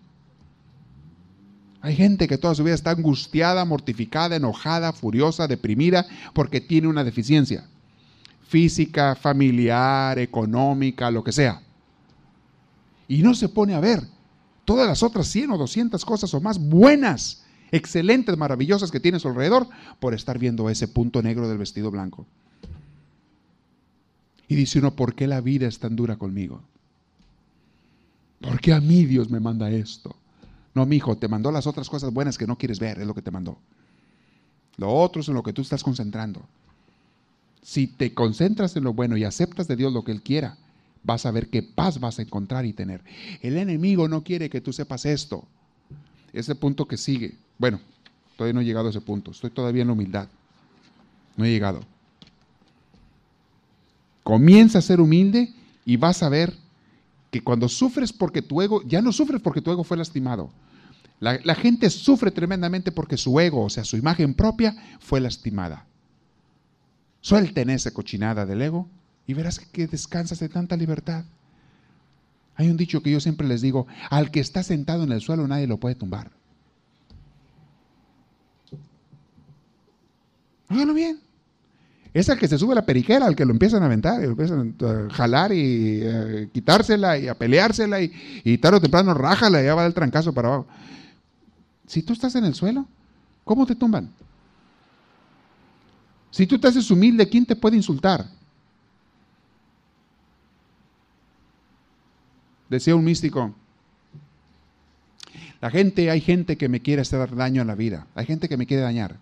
Hay gente que toda su vida está angustiada, mortificada, enojada, furiosa, deprimida, porque tiene una deficiencia física, familiar, económica, lo que sea. Y no se pone a ver todas las otras 100 o 200 cosas o más buenas, excelentes, maravillosas que tiene a su alrededor por estar viendo ese punto negro del vestido blanco. Y dice uno, ¿por qué la vida es tan dura conmigo? ¿Por qué a mí Dios me manda esto? No, mi hijo, te mandó las otras cosas buenas que no quieres ver, es lo que te mandó. Lo otro es en lo que tú estás concentrando. Si te concentras en lo bueno y aceptas de Dios lo que Él quiera, vas a ver qué paz vas a encontrar y tener. El enemigo no quiere que tú sepas esto. Ese punto que sigue. Bueno, todavía no he llegado a ese punto. Estoy todavía en la humildad. No he llegado. Comienza a ser humilde y vas a ver que cuando sufres porque tu ego, ya no sufres porque tu ego fue lastimado. La, gente sufre tremendamente porque su ego, o sea, su imagen propia, fue lastimada. Suelten esa cochinada del ego y verás que descansas de tanta libertad. Hay un dicho que yo siempre les digo, al que está sentado en el suelo nadie lo puede tumbar. Háganlo bien. Es el que se sube a la periquera, al que lo empiezan a aventar, lo empiezan a jalar y a quitársela y a peleársela y, y tarde o temprano rájala y ya va el trancazo para abajo. Si tú estás en el suelo, ¿cómo te tumban? Si tú te haces humilde, ¿quién te puede insultar? Decía un místico, la gente, hay gente que me quiere hacer daño en la vida, hay gente que me quiere dañar.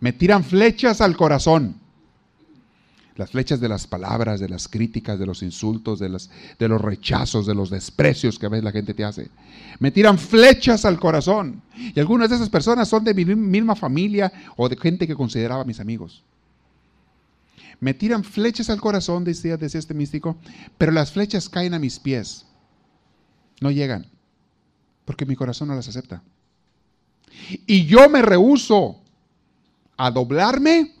Me tiran flechas al corazón. Las flechas de las palabras, de las críticas, de los insultos, de, las, de los rechazos, de los desprecios que a veces la gente te hace. Me tiran flechas al corazón. Y algunas de esas personas son de mi misma familia o de gente que consideraba mis amigos. Me tiran flechas al corazón, decía, decía este místico, pero las flechas caen a mis pies. No llegan, porque mi corazón no las acepta. Y yo me rehuso a doblarme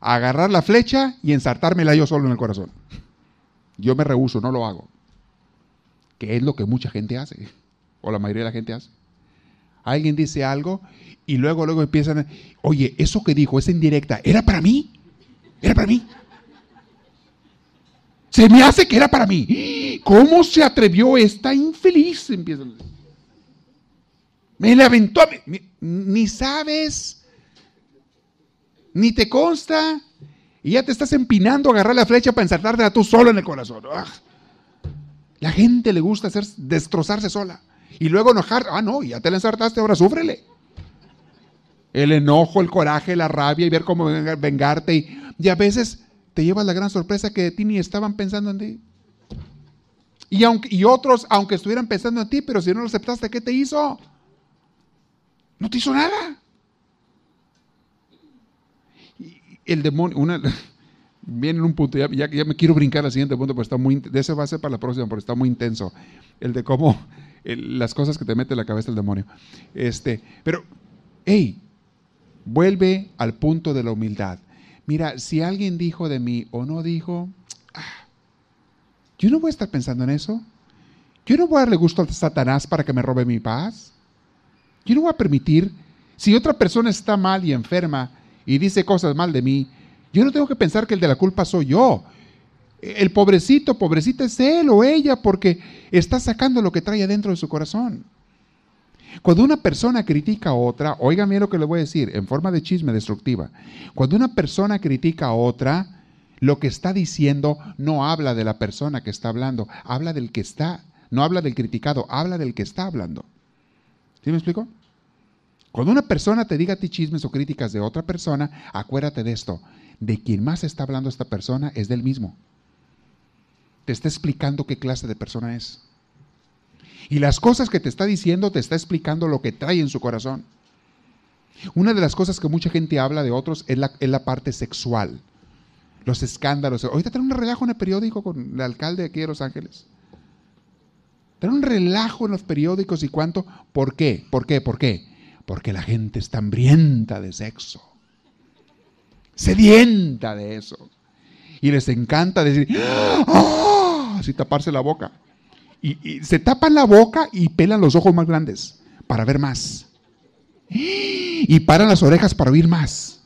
a agarrar la flecha y ensartármela yo solo en el corazón. Yo me rehuso, no lo hago. Que es lo que mucha gente hace, o la mayoría de la gente hace. Alguien dice algo y luego, luego empiezan, a, oye, eso que dijo, esa indirecta, ¿era para mí? ¿Era para mí? Se me hace que era para mí. ¿Cómo se atrevió esta infeliz? Empiezan. Me la aventó a mí. Ni sabes ni te consta, y ya te estás empinando a agarrar la flecha para ensartarte a tú solo en el corazón. ¡Ah! La gente le gusta hacer, destrozarse sola. Y luego enojar, ah, no, ya te la ensartaste, ahora súfrele. El enojo, el coraje, la rabia y ver cómo vengarte. Y, a veces te llevas la gran sorpresa que de ti ni estaban pensando en ti. Y, aunque, y otros, aunque estuvieran pensando en ti, pero si no lo aceptaste, ¿qué te hizo? No te hizo nada. el demonio, viene en un punto, ya, ya, me quiero brincar al siguiente punto, porque está muy, de ese va a ser para la próxima, porque está muy intenso, el de cómo, las cosas que te mete en la cabeza el demonio. Este, pero, hey, vuelve al punto de la humildad. Mira, si alguien dijo de mí o no dijo, ah, yo no voy a estar pensando en eso. Yo no voy a darle gusto a Satanás para que me robe mi paz. Yo no voy a permitir, si otra persona está mal y enferma, y dice cosas mal de mí, yo no tengo que pensar que el de la culpa soy yo. El pobrecito, pobrecita es él o ella porque está sacando lo que trae adentro de su corazón. Cuando una persona critica a otra, óigame lo que le voy a decir, en forma de chisme destructiva. Cuando una persona critica a otra, lo que está diciendo no habla de la persona que está hablando, habla del que está, no habla del criticado, habla del que está hablando. ¿Sí me explico? Cuando una persona te diga a ti chismes o críticas de otra persona, acuérdate de esto. De quien más está hablando esta persona es del mismo. Te está explicando qué clase de persona es. Y las cosas que te está diciendo te está explicando lo que trae en su corazón. Una de las cosas que mucha gente habla de otros es la, es la parte sexual. Los escándalos. Ahorita tengo un relajo en el periódico con el alcalde aquí de Los Ángeles. Trae un relajo en los periódicos y cuánto. ¿Por qué? ¿Por qué? ¿Por qué? Porque la gente está hambrienta de sexo. Sedienta de eso. Y les encanta decir, ¡Ah! así taparse la boca. Y, se tapan la boca y pelan los ojos más grandes para ver más. Y paran las orejas para oír más.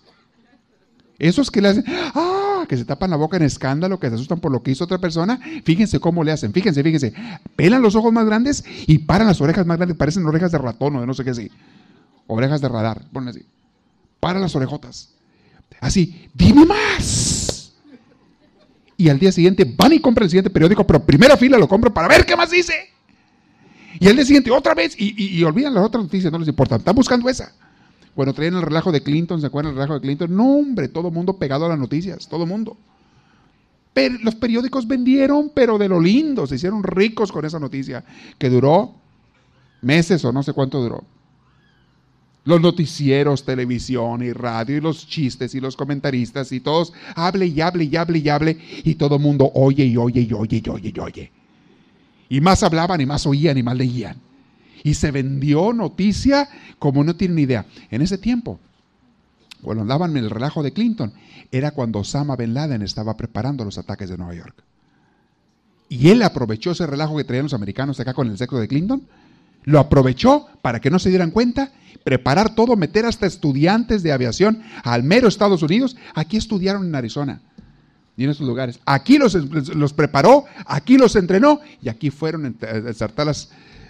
Esos que le hacen, ¡ah! que se tapan la boca en escándalo, que se asustan por lo que hizo otra persona, fíjense cómo le hacen, fíjense, fíjense. Pelan los ojos más grandes y paran las orejas más grandes, parecen orejas de ratón o de no sé qué así. Orejas de radar, ponen así. Para las orejotas. Así, dime más. Y al día siguiente van y compran el siguiente periódico, pero primera fila lo compran para ver qué más dice. Y al día siguiente otra vez y, olvidan las otras noticias, no les importa, están buscando esa. Bueno, traían el relajo de Clinton, ¿se acuerdan del relajo de Clinton? No, hombre, todo el mundo pegado a las noticias, todo el mundo. Pero los periódicos vendieron, pero de lo lindo, se hicieron ricos con esa noticia, que duró meses o no sé cuánto duró los noticieros, televisión y radio y los chistes y los comentaristas y todos hable y hable y hable y hable y todo mundo oye y oye y oye y oye y oye. Y más hablaban y más oían y más leían. Y se vendió noticia como no tienen idea. En ese tiempo, cuando andaban en el relajo de Clinton, era cuando Osama Bin Laden estaba preparando los ataques de Nueva York. Y él aprovechó ese relajo que traían los americanos acá con el sexo de Clinton lo aprovechó para que no se dieran cuenta, preparar todo, meter hasta estudiantes de aviación al mero Estados Unidos. Aquí estudiaron en Arizona y en esos lugares. Aquí los, los preparó, aquí los entrenó y aquí fueron a ensartar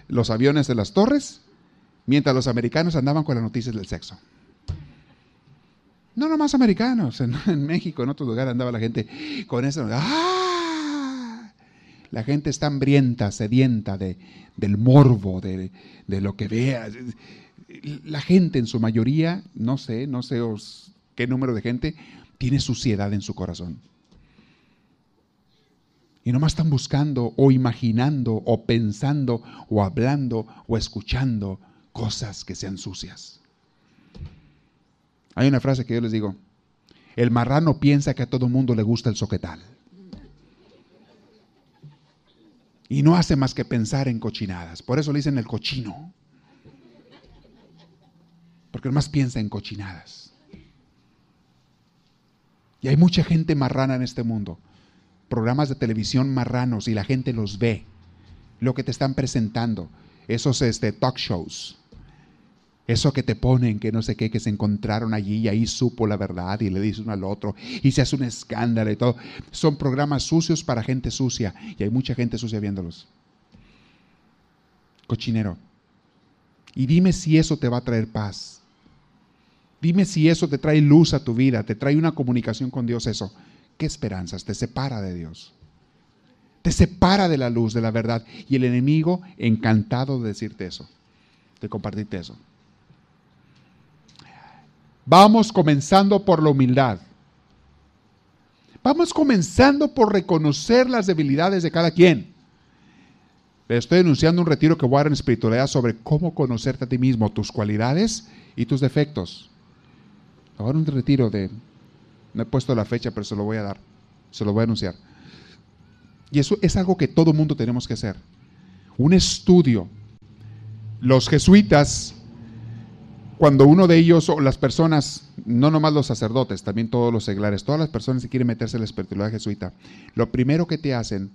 los aviones de las torres mientras los americanos andaban con las noticias del sexo. No nomás americanos, en, en México, en otros lugares andaba la gente con eso. ¡Ah! La gente está hambrienta, sedienta de, del morbo, de, lo que vea. La gente en su mayoría, no sé, no sé qué número de gente, tiene suciedad en su corazón. Y nomás están buscando o imaginando o pensando o hablando o escuchando cosas que sean sucias. Hay una frase que yo les digo, el marrano piensa que a todo mundo le gusta el soquetal. Y no hace más que pensar en cochinadas. Por eso le dicen el cochino. Porque más piensa en cochinadas. Y hay mucha gente marrana en este mundo. Programas de televisión marranos y la gente los ve. Lo que te están presentando. Esos este, talk shows. Eso que te ponen, que no sé qué, que se encontraron allí y ahí supo la verdad y le dice uno al otro y se hace un escándalo y todo. Son programas sucios para gente sucia y hay mucha gente sucia viéndolos. Cochinero. Y dime si eso te va a traer paz. Dime si eso te trae luz a tu vida, te trae una comunicación con Dios, eso. ¿Qué esperanzas? Te separa de Dios. Te separa de la luz, de la verdad. Y el enemigo encantado de decirte eso, de compartirte eso. Vamos comenzando por la humildad. Vamos comenzando por reconocer las debilidades de cada quien. Le estoy anunciando un retiro que voy a dar en espiritualidad sobre cómo conocerte a ti mismo, tus cualidades y tus defectos. Ahora un retiro de... No he puesto la fecha, pero se lo voy a dar. Se lo voy a anunciar. Y eso es algo que todo mundo tenemos que hacer. Un estudio. Los jesuitas cuando uno de ellos o las personas, no nomás los sacerdotes, también todos los seglares, todas las personas que quieren meterse en la espiritualidad jesuita, lo primero que te hacen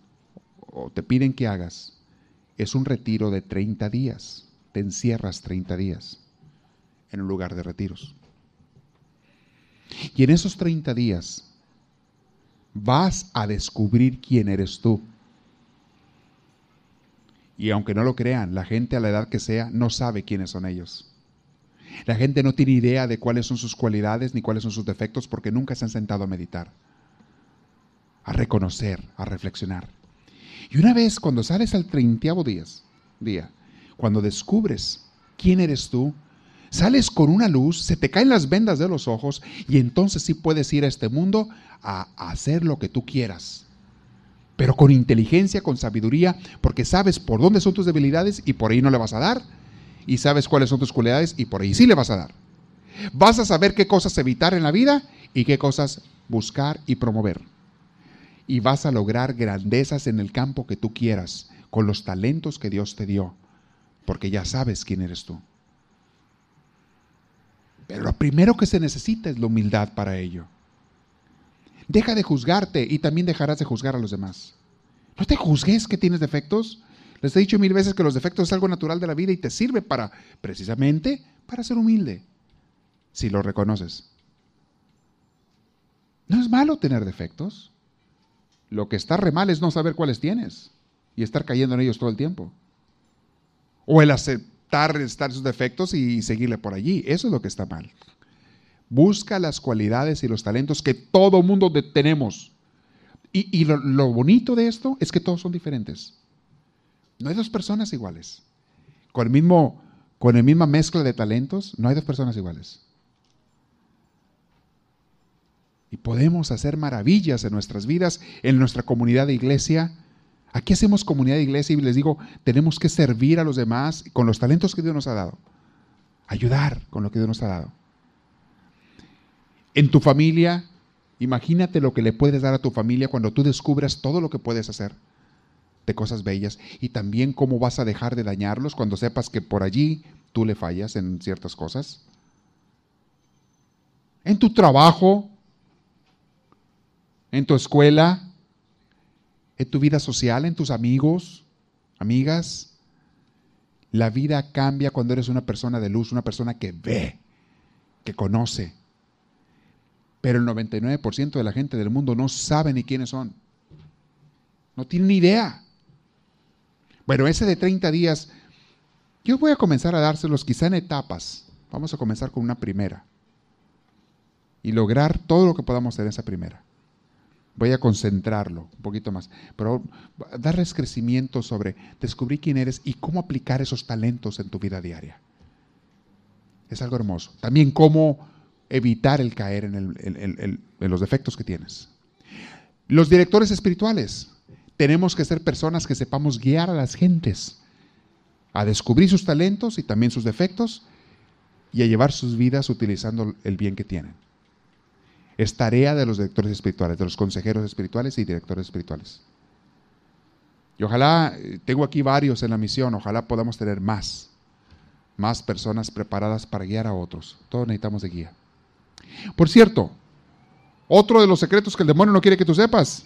o te piden que hagas es un retiro de 30 días. Te encierras 30 días en un lugar de retiros. Y en esos 30 días vas a descubrir quién eres tú. Y aunque no lo crean, la gente a la edad que sea no sabe quiénes son ellos. La gente no tiene idea de cuáles son sus cualidades ni cuáles son sus defectos porque nunca se han sentado a meditar, a reconocer, a reflexionar. Y una vez cuando sales al treintaavo día, cuando descubres quién eres tú, sales con una luz, se te caen las vendas de los ojos y entonces sí puedes ir a este mundo a hacer lo que tú quieras. Pero con inteligencia, con sabiduría, porque sabes por dónde son tus debilidades y por ahí no le vas a dar y sabes cuáles son tus cualidades y por ahí sí le vas a dar. Vas a saber qué cosas evitar en la vida y qué cosas buscar y promover. Y vas a lograr grandezas en el campo que tú quieras, con los talentos que Dios te dio, porque ya sabes quién eres tú. Pero lo primero que se necesita es la humildad para ello. Deja de juzgarte y también dejarás de juzgar a los demás. No te juzgues que tienes defectos. Les he dicho mil veces que los defectos es algo natural de la vida y te sirve para, precisamente, para ser humilde, si lo reconoces. No es malo tener defectos. Lo que está re mal es no saber cuáles tienes y estar cayendo en ellos todo el tiempo. O el aceptar estar sus defectos y seguirle por allí. Eso es lo que está mal. Busca las cualidades y los talentos que todo mundo tenemos. Y, lo, lo, bonito de esto es que todos son diferentes. No hay dos personas iguales. Con, el mismo, con la misma mezcla de talentos, no hay dos personas iguales. Y podemos hacer maravillas en nuestras vidas, en nuestra comunidad de iglesia. Aquí hacemos comunidad de iglesia y les digo, tenemos que servir a los demás con los talentos que Dios nos ha dado. Ayudar con lo que Dios nos ha dado. En tu familia, imagínate lo que le puedes dar a tu familia cuando tú descubras todo lo que puedes hacer de cosas bellas y también cómo vas a dejar de dañarlos cuando sepas que por allí tú le fallas en ciertas cosas. En tu trabajo, en tu escuela, en tu vida social, en tus amigos, amigas. La vida cambia cuando eres una persona de luz, una persona que ve, que conoce, pero el 99% de la gente del mundo no sabe ni quiénes son. No tiene ni idea. Bueno, ese de 30 días, yo voy a comenzar a dárselos quizá en etapas. Vamos a comenzar con una primera. Y lograr todo lo que podamos hacer en esa primera. Voy a concentrarlo un poquito más. Pero darles crecimiento sobre descubrir quién eres y cómo aplicar esos talentos en tu vida diaria. Es algo hermoso. También cómo evitar el caer en, los defectos que tienes. Los directores espirituales, tenemos que ser personas que sepamos guiar a las gentes a descubrir sus talentos y también sus defectos y a llevar sus vidas utilizando el bien que tienen. Es tarea de los directores espirituales, de los consejeros espirituales y directores espirituales. Y ojalá, eh, tengo aquí varios en la misión, ojalá podamos tener más, más personas preparadas para guiar a otros. Todos necesitamos de guía. Por cierto, otro de los secretos que el demonio no quiere que tú sepas,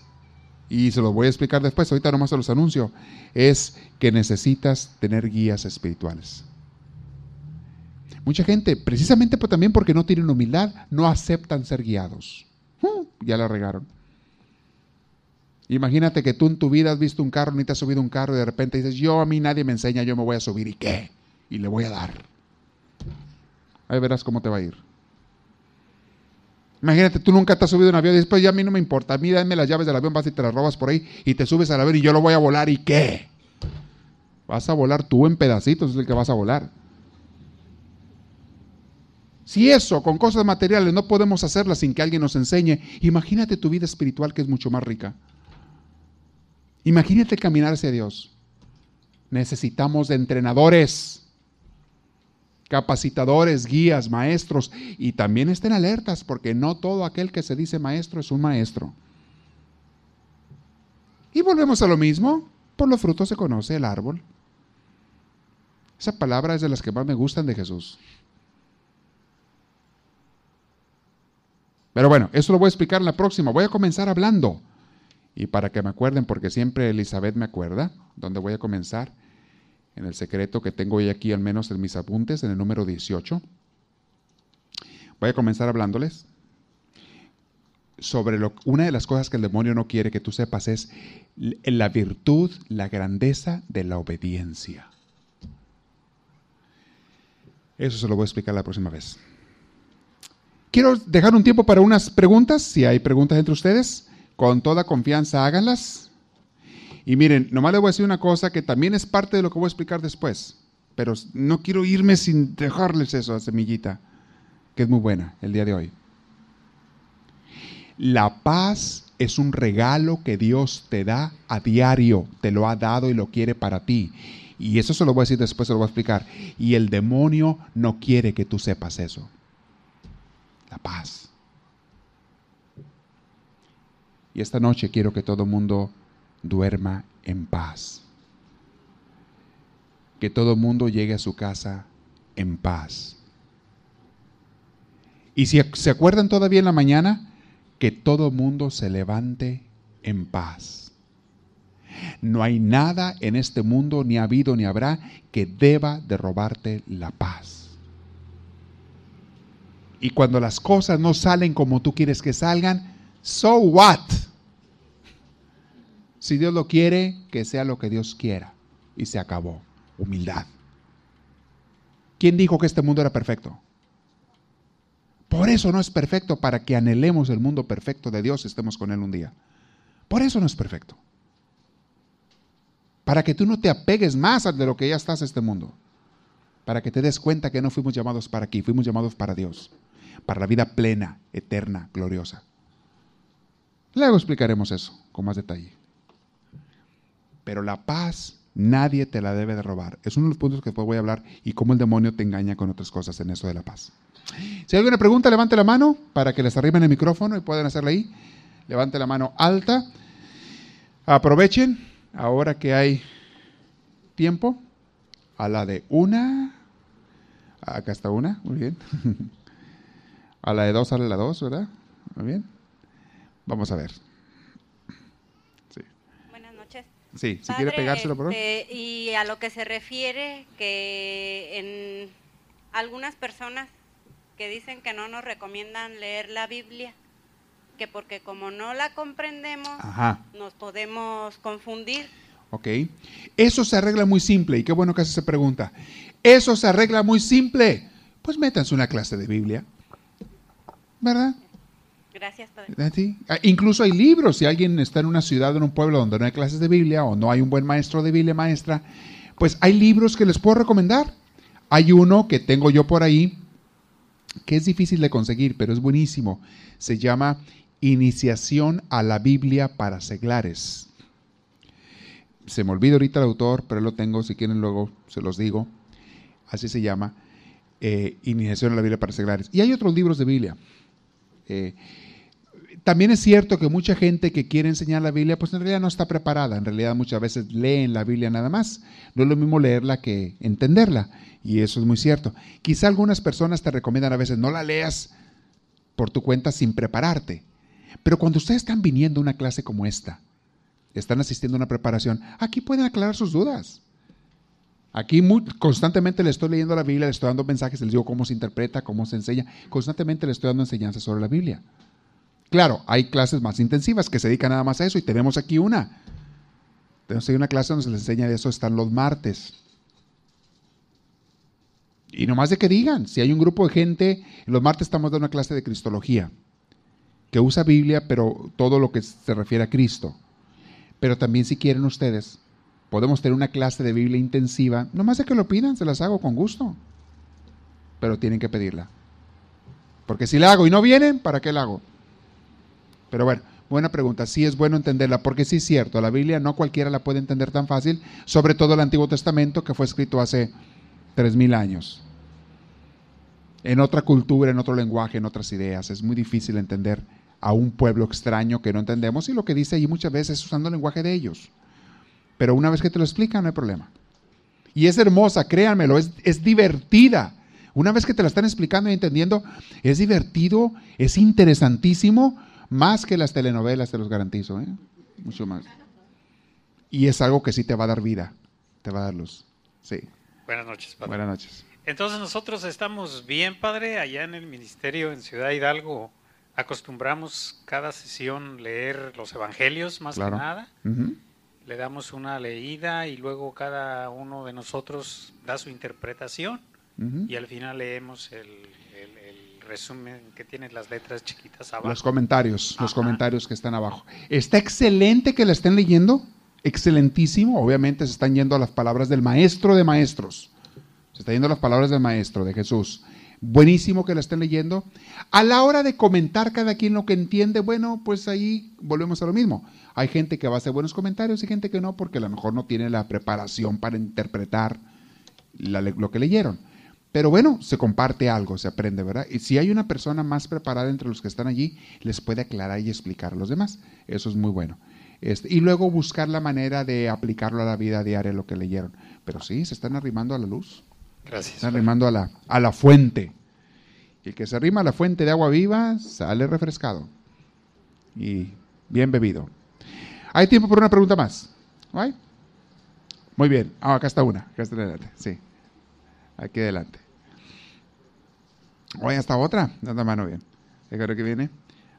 y se los voy a explicar después, ahorita nomás se los anuncio, es que necesitas tener guías espirituales. Mucha gente, precisamente también porque no tienen humildad, no aceptan ser guiados. Uh, ya la regaron. Imagínate que tú en tu vida has visto un carro, ni te has subido un carro y de repente dices, yo a mí nadie me enseña, yo me voy a subir y qué, y le voy a dar. Ahí verás cómo te va a ir. Imagínate, tú nunca te has subido un avión y después ya a mí no me importa. A mí dame las llaves del avión, vas y te las robas por ahí y te subes al avión y yo lo voy a volar y qué. Vas a volar tú en pedacitos, es el que vas a volar. Si eso, con cosas materiales, no podemos hacerlas sin que alguien nos enseñe, imagínate tu vida espiritual que es mucho más rica. Imagínate caminar hacia Dios. Necesitamos de entrenadores capacitadores, guías, maestros, y también estén alertas porque no todo aquel que se dice maestro es un maestro. Y volvemos a lo mismo, por los frutos se conoce el árbol. Esa palabra es de las que más me gustan de Jesús. Pero bueno, eso lo voy a explicar en la próxima. Voy a comenzar hablando. Y para que me acuerden, porque siempre Elizabeth me acuerda, donde voy a comenzar en el secreto que tengo hoy aquí, al menos en mis apuntes, en el número 18. Voy a comenzar hablándoles sobre lo, una de las cosas que el demonio no quiere que tú sepas es la virtud, la grandeza de la obediencia. Eso se lo voy a explicar la próxima vez. Quiero dejar un tiempo para unas preguntas. Si hay preguntas entre ustedes, con toda confianza háganlas. Y miren, nomás les voy a decir una cosa que también es parte de lo que voy a explicar después, pero no quiero irme sin dejarles eso a semillita, que es muy buena el día de hoy. La paz es un regalo que Dios te da a diario, te lo ha dado y lo quiere para ti. Y eso se lo voy a decir después, se lo voy a explicar. Y el demonio no quiere que tú sepas eso. La paz. Y esta noche quiero que todo el mundo duerma en paz. que todo mundo llegue a su casa en paz. Y si se acuerdan todavía en la mañana, que todo mundo se levante en paz. No hay nada en este mundo, ni ha habido ni habrá, que deba de robarte la paz. Y cuando las cosas no salen como tú quieres que salgan, so what? Si Dios lo quiere, que sea lo que Dios quiera. Y se acabó. Humildad. ¿Quién dijo que este mundo era perfecto? Por eso no es perfecto, para que anhelemos el mundo perfecto de Dios y estemos con Él un día. Por eso no es perfecto. Para que tú no te apegues más de lo que ya estás en este mundo. Para que te des cuenta que no fuimos llamados para aquí, fuimos llamados para Dios. Para la vida plena, eterna, gloriosa. Luego explicaremos eso con más detalle. Pero la paz nadie te la debe de robar. Es uno de los puntos que después voy a hablar y cómo el demonio te engaña con otras cosas en eso de la paz. Si hay alguna pregunta, levante la mano para que les arriben el micrófono y puedan hacerla ahí. Levante la mano alta. Aprovechen ahora que hay tiempo. A la de una. Acá está una, muy bien. A la de dos sale la dos, ¿verdad? Muy bien. Vamos a ver. Sí. Buenas noches. Sí, si quiere pegárselo por este, Y a lo que se refiere que en algunas personas que dicen que no nos recomiendan leer la Biblia, que porque como no la comprendemos, nos podemos confundir. Ok. Eso se arregla muy simple, y qué bueno que hace esa pregunta. Eso se arregla muy simple. Pues métanse una clase de Biblia. ¿Verdad? Gracias, Padre. Ah, incluso hay libros. Si alguien está en una ciudad, en un pueblo donde no hay clases de Biblia o no hay un buen maestro de Biblia, maestra, pues hay libros que les puedo recomendar. Hay uno que tengo yo por ahí, que es difícil de conseguir, pero es buenísimo. Se llama Iniciación a la Biblia para seglares. Se me olvida ahorita el autor, pero lo tengo, si quieren luego se los digo. Así se llama, eh, Iniciación a la Biblia para seglares. Y hay otros libros de Biblia. Eh, también es cierto que mucha gente que quiere enseñar la Biblia, pues en realidad no está preparada. En realidad muchas veces leen la Biblia nada más. No es lo mismo leerla que entenderla. Y eso es muy cierto. Quizá algunas personas te recomiendan a veces no la leas por tu cuenta sin prepararte. Pero cuando ustedes están viniendo a una clase como esta, están asistiendo a una preparación, aquí pueden aclarar sus dudas. Aquí constantemente le estoy leyendo la Biblia, le estoy dando mensajes, les digo cómo se interpreta, cómo se enseña. Constantemente le estoy dando enseñanzas sobre la Biblia. Claro, hay clases más intensivas que se dedican nada más a eso y tenemos aquí una. Tenemos aquí una clase donde se les enseña de eso, están los martes. Y nomás de que digan, si hay un grupo de gente, los martes estamos dando una clase de Cristología, que usa Biblia, pero todo lo que se refiere a Cristo. Pero también si quieren ustedes, podemos tener una clase de Biblia intensiva, nomás de que lo pidan, se las hago con gusto. Pero tienen que pedirla. Porque si la hago y no vienen, ¿para qué la hago? Pero bueno, buena pregunta. Sí es bueno entenderla, porque sí es cierto, la Biblia no cualquiera la puede entender tan fácil, sobre todo el Antiguo Testamento que fue escrito hace tres mil años. En otra cultura, en otro lenguaje, en otras ideas. Es muy difícil entender a un pueblo extraño que no entendemos y lo que dice ahí muchas veces es usando el lenguaje de ellos. Pero una vez que te lo explican, no hay problema. Y es hermosa, créanmelo, es, es divertida. Una vez que te la están explicando y entendiendo, es divertido, es interesantísimo, más que las telenovelas, te los garantizo, ¿eh? mucho más. Y es algo que sí te va a dar vida, te va a dar luz. Sí. Buenas noches, padre. Buenas noches. Entonces nosotros estamos bien, padre, allá en el ministerio en Ciudad Hidalgo. Acostumbramos cada sesión leer los evangelios, más que nada. Le damos una leída y luego cada uno de nosotros da su interpretación y al final leemos el, resumen que tiene las letras chiquitas abajo. Los comentarios, los comentarios que están abajo. Está excelente que la estén leyendo excelentísimo. Obviamente se están yendo a las palabras del maestro de maestros. Se están yendo a las palabras del maestro, de Jesús. Buenísimo que la estén leyendo. A la hora de comentar cada quien lo que entiende, bueno, pues ahí volvemos a lo mismo. Hay gente que va a hacer buenos comentarios y gente que no, porque a lo mejor no tiene la preparación para interpretar lo que leyeron. Pero bueno, se comparte algo, se aprende, ¿verdad? Y si hay una persona más preparada entre los que están allí, les puede aclarar y explicar a los demás. Eso es muy bueno. Este, y luego buscar la manera de aplicarlo a la vida diaria, lo que leyeron. Pero sí, se están arrimando a la luz. Gracias. están arrimando a la, a la fuente. Y el que se arrima a la fuente de agua viva sale refrescado y bien bebido. ¿Hay tiempo para una pregunta más? Muy bien. Ah, acá está una. Acá está. Sí. Aquí adelante. Oye, hasta otra. Dando mano bien. Creo que viene.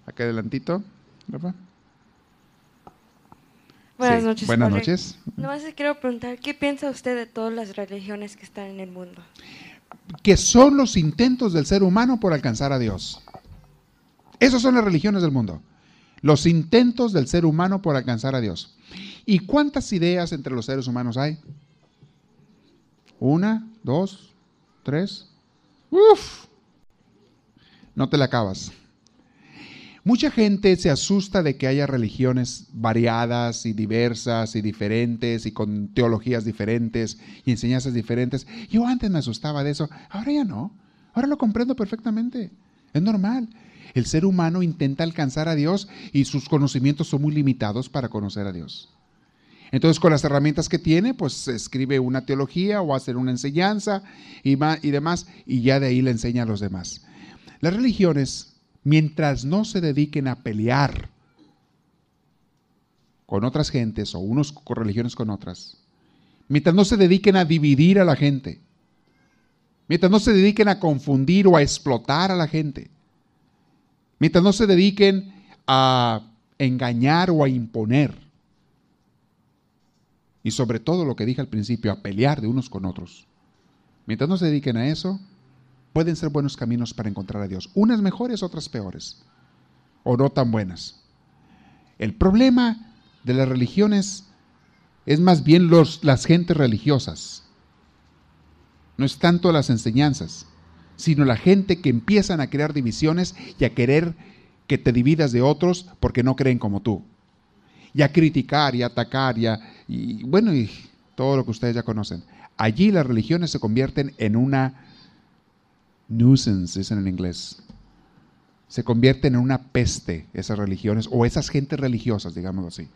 Acá adelantito. Buenas noches. Buenas noches. Nomás quiero preguntar, ¿qué piensa usted de todas las religiones que están en el mundo? Que son los intentos del ser humano por alcanzar a Dios. Esas son las religiones del mundo. Los intentos del ser humano por alcanzar a Dios. ¿Y cuántas ideas entre los seres humanos hay? Una, dos, tres. Uf. No te la acabas. Mucha gente se asusta de que haya religiones variadas y diversas y diferentes y con teologías diferentes y enseñanzas diferentes. Yo antes me asustaba de eso, ahora ya no. Ahora lo comprendo perfectamente. Es normal. El ser humano intenta alcanzar a Dios y sus conocimientos son muy limitados para conocer a Dios. Entonces, con las herramientas que tiene, pues escribe una teología o hace una enseñanza y, y demás, y ya de ahí le enseña a los demás. Las religiones, mientras no se dediquen a pelear con otras gentes o unos religiones con otras, mientras no se dediquen a dividir a la gente, mientras no se dediquen a confundir o a explotar a la gente, Mientras no se dediquen a engañar o a imponer. Y sobre todo lo que dije al principio, a pelear de unos con otros. Mientras no se dediquen a eso, pueden ser buenos caminos para encontrar a Dios. Unas mejores, otras peores. O no tan buenas. El problema de las religiones es más bien los, las gentes religiosas. No es tanto las enseñanzas sino la gente que empiezan a crear divisiones y a querer que te dividas de otros porque no creen como tú. Y a criticar y atacar y, y bueno, y todo lo que ustedes ya conocen. Allí las religiones se convierten en una nuisance, dicen en inglés. Se convierten en una peste esas religiones o esas gentes religiosas, digámoslo así.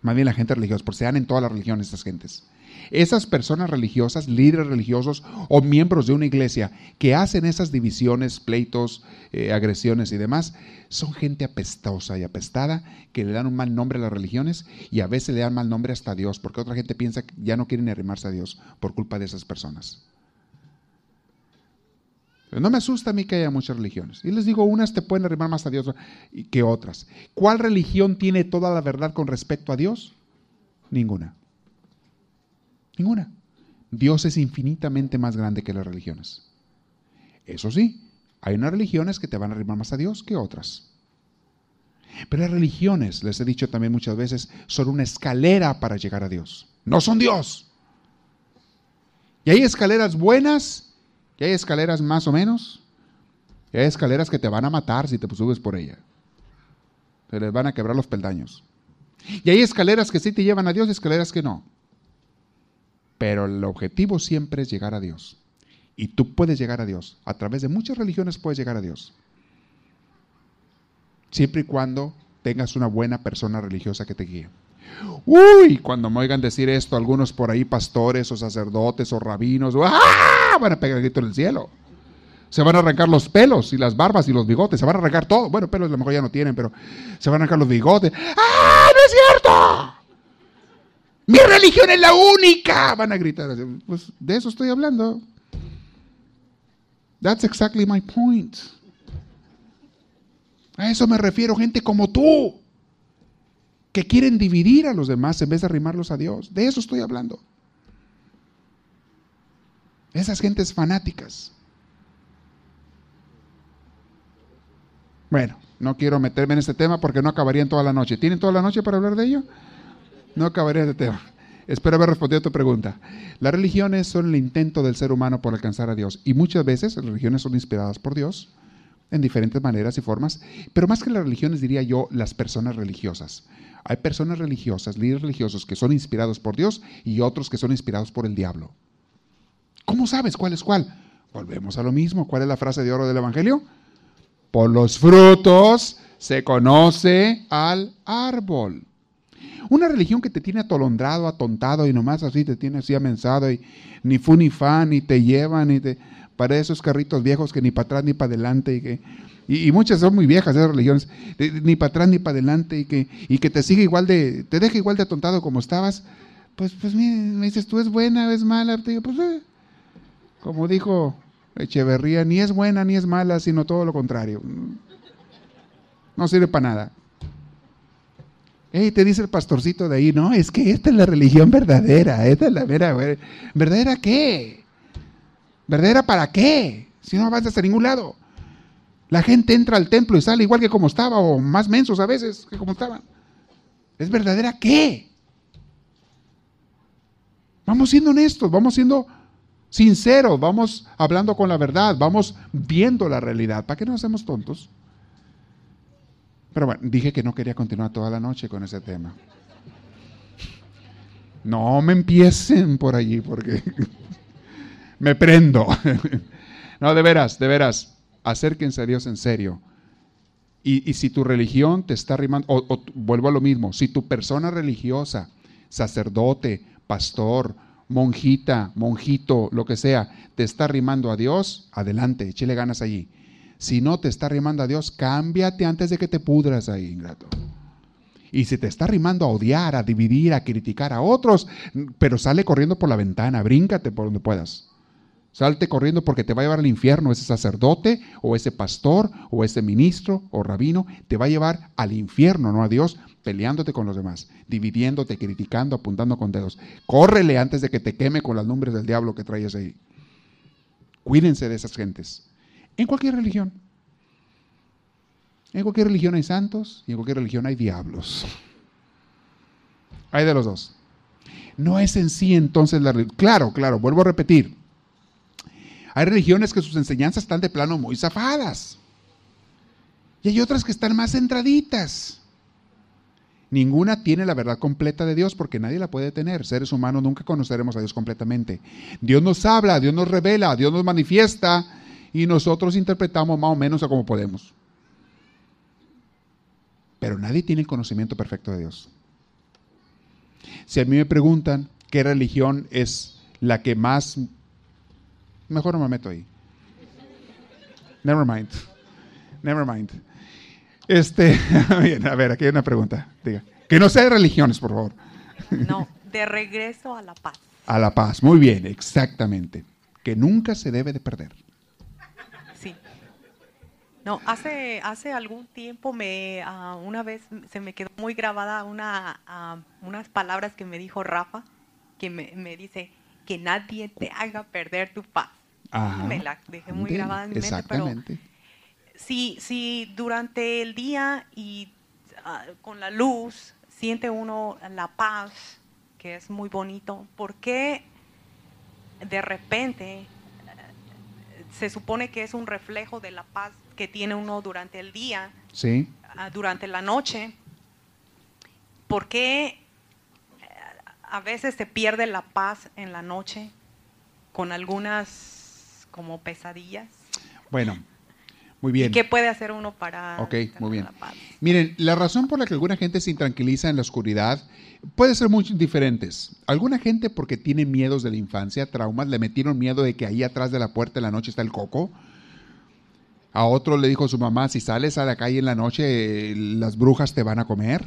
Más bien la gente religiosa, porque se dan en todas las religiones estas gentes. Esas personas religiosas, líderes religiosos o miembros de una iglesia que hacen esas divisiones, pleitos, eh, agresiones y demás, son gente apestosa y apestada que le dan un mal nombre a las religiones y a veces le dan mal nombre hasta a Dios, porque otra gente piensa que ya no quieren arrimarse a Dios por culpa de esas personas. No me asusta a mí que haya muchas religiones. Y les digo, unas te pueden arrimar más a Dios que otras. ¿Cuál religión tiene toda la verdad con respecto a Dios? Ninguna. Ninguna. Dios es infinitamente más grande que las religiones. Eso sí, hay unas religiones que te van a arrimar más a Dios que otras. Pero las religiones, les he dicho también muchas veces, son una escalera para llegar a Dios. No son Dios. Y hay escaleras buenas, y hay escaleras más o menos, y hay escaleras que te van a matar si te subes por ella. Se les van a quebrar los peldaños. Y hay escaleras que sí te llevan a Dios y escaleras que no. Pero el objetivo siempre es llegar a Dios. Y tú puedes llegar a Dios. A través de muchas religiones puedes llegar a Dios. Siempre y cuando tengas una buena persona religiosa que te guíe. Uy, cuando me oigan decir esto, algunos por ahí, pastores o sacerdotes o rabinos, ¡ah! van a pegar el grito en el cielo. Se van a arrancar los pelos y las barbas y los bigotes, se van a arrancar todo. Bueno, pelos a lo mejor ya no tienen, pero se van a arrancar los bigotes. ¡Ah, no es cierto! Mi religión es la única. Van a gritar. Pues de eso estoy hablando. That's exactly my point. A eso me refiero, gente como tú, que quieren dividir a los demás en vez de arrimarlos a Dios. De eso estoy hablando. Esas gentes fanáticas. Bueno, no quiero meterme en este tema porque no acabaría en toda la noche. ¿Tienen toda la noche para hablar de ello? No acabaré de tema. Espero haber respondido a tu pregunta. Las religiones son el intento del ser humano por alcanzar a Dios y muchas veces las religiones son inspiradas por Dios en diferentes maneras y formas, pero más que las religiones diría yo las personas religiosas. Hay personas religiosas, líderes religiosos que son inspirados por Dios y otros que son inspirados por el diablo. ¿Cómo sabes cuál es cuál? Volvemos a lo mismo. ¿Cuál es la frase de oro del Evangelio? Por los frutos se conoce al árbol. Una religión que te tiene atolondrado, atontado y nomás así te tiene así amensado y ni fu ni fa, ni te llevan, ni te... Para esos carritos viejos que ni para atrás ni para adelante y que... Y, muchas son muy viejas esas religiones, ni para atrás ni para adelante y que, y que te sigue igual de, te deja igual de atontado como estabas, pues, pues me dices, tú es buena es mala, te digo, pues, eh, como dijo Echeverría, ni es buena ni es mala, sino todo lo contrario. No sirve para nada. Hey, te dice el pastorcito de ahí, no, es que esta es la religión verdadera, esta es la vera, ¿verdadera qué? ¿Verdadera para qué? Si no avanzas a ningún lado. La gente entra al templo y sale igual que como estaba, o más mensos a veces que como estaban. ¿Es verdadera qué? Vamos siendo honestos, vamos siendo sinceros, vamos hablando con la verdad, vamos viendo la realidad. ¿Para qué nos hacemos tontos? Pero bueno, dije que no quería continuar toda la noche con ese tema. No me empiecen por allí porque me prendo. no, de veras, de veras, acérquense a Dios en serio. Y, si tu religión te está rimando, o, vuelvo a lo mismo, si tu persona religiosa, sacerdote, pastor, monjita, monjito, lo que sea, te está rimando a Dios, adelante, échele ganas allí. Si no te está rimando a Dios, cámbiate antes de que te pudras ahí, ingrato. Y si te está rimando a odiar, a dividir, a criticar a otros, pero sale corriendo por la ventana, bríncate por donde puedas. Salte corriendo porque te va a llevar al infierno ese sacerdote o ese pastor o ese ministro o rabino, te va a llevar al infierno, no a Dios, peleándote con los demás, dividiéndote, criticando, apuntando con dedos. Córrele antes de que te queme con las lumbres del diablo que traes ahí. Cuídense de esas gentes. En cualquier religión. En cualquier religión hay santos y en cualquier religión hay diablos. Hay de los dos. No es en sí entonces la religión. Claro, claro, vuelvo a repetir. Hay religiones que sus enseñanzas están de plano muy zafadas. Y hay otras que están más centraditas. Ninguna tiene la verdad completa de Dios porque nadie la puede tener. Seres humanos nunca conoceremos a Dios completamente. Dios nos habla, Dios nos revela, Dios nos manifiesta y nosotros interpretamos más o menos a como podemos. Pero nadie tiene el conocimiento perfecto de Dios. Si a mí me preguntan qué religión es la que más... Mejor no me meto ahí. Never mind. Never mind. Este, bien, a ver, aquí hay una pregunta. Diga. Que no sea de religiones, por favor. No, de regreso a la paz. A la paz, muy bien, exactamente. Que nunca se debe de perder. No, hace, hace algún tiempo me, ah, una vez se me quedó muy grabada una, ah, unas palabras que me dijo Rafa, que me, me, dice que nadie te haga perder tu paz. Me la dejé muy grabada en mi mente, pero si, si durante el día y ah, con la luz siente uno la paz, que es muy bonito, ¿por qué de repente eh, se supone que es un reflejo de la paz que tiene uno durante el día, sí. Ah, durante la noche, ¿por qué eh, a veces se pierde la paz en la noche con algunas como pesadillas? Bueno, muy bien. ¿Y qué puede hacer uno para Ok, muy bien. La paz? Miren, la razón por la que alguna gente se intranquiliza en la oscuridad puede ser muy diferentes. Alguna gente porque tiene miedos de la infancia, traumas, le metieron miedo de que ahí atrás de la puerta de la noche está el coco a otro le dijo su mamá, si sales a la calle en la noche, las brujas te van a comer.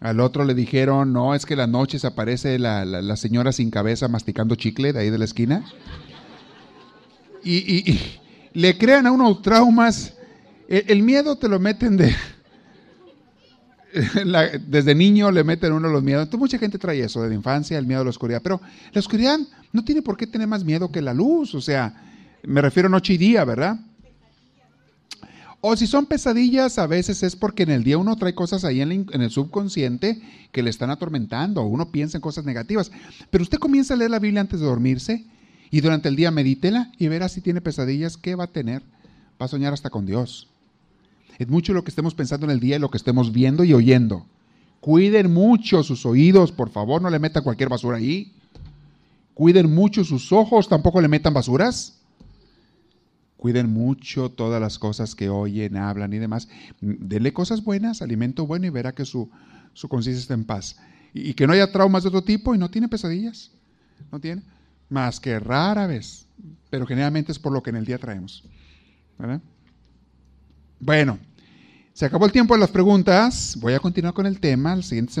Al otro le dijeron, no, es que las noches aparece la, señora sin cabeza masticando chicle de ahí de la esquina. Y, le crean a uno traumas. El, miedo te lo meten de... desde niño le meten uno los miedos. Entonces mucha gente trae eso de la infancia, el miedo a la oscuridad. Pero la oscuridad no tiene por qué tener más miedo que la luz. O sea, me refiero a noche y día, ¿verdad? O si son pesadillas, a veces es porque en el día uno trae cosas ahí en, el subconsciente que le están atormentando, o uno piensa en cosas negativas. Pero usted comienza a leer la Biblia antes de dormirse y durante el día medítela y verá si tiene pesadillas, ¿qué va a tener? Va a soñar hasta con Dios. Es mucho lo que estemos pensando en el día y lo que estemos viendo y oyendo. Cuiden mucho sus oídos, por favor, no le metan cualquier basura ahí. Cuiden mucho sus ojos, tampoco le metan basuras. Cuiden mucho todas las cosas que oyen, hablan y demás. Denle cosas buenas, alimento bueno y verá que su, su conciencia está en paz. Y, que no haya traumas de otro tipo y no tiene pesadillas. No tiene. Más que rara vez. Pero generalmente es por lo que en el día traemos. ¿verdad? Bueno, se acabó el tiempo de las preguntas. Voy a continuar con el tema. El siguiente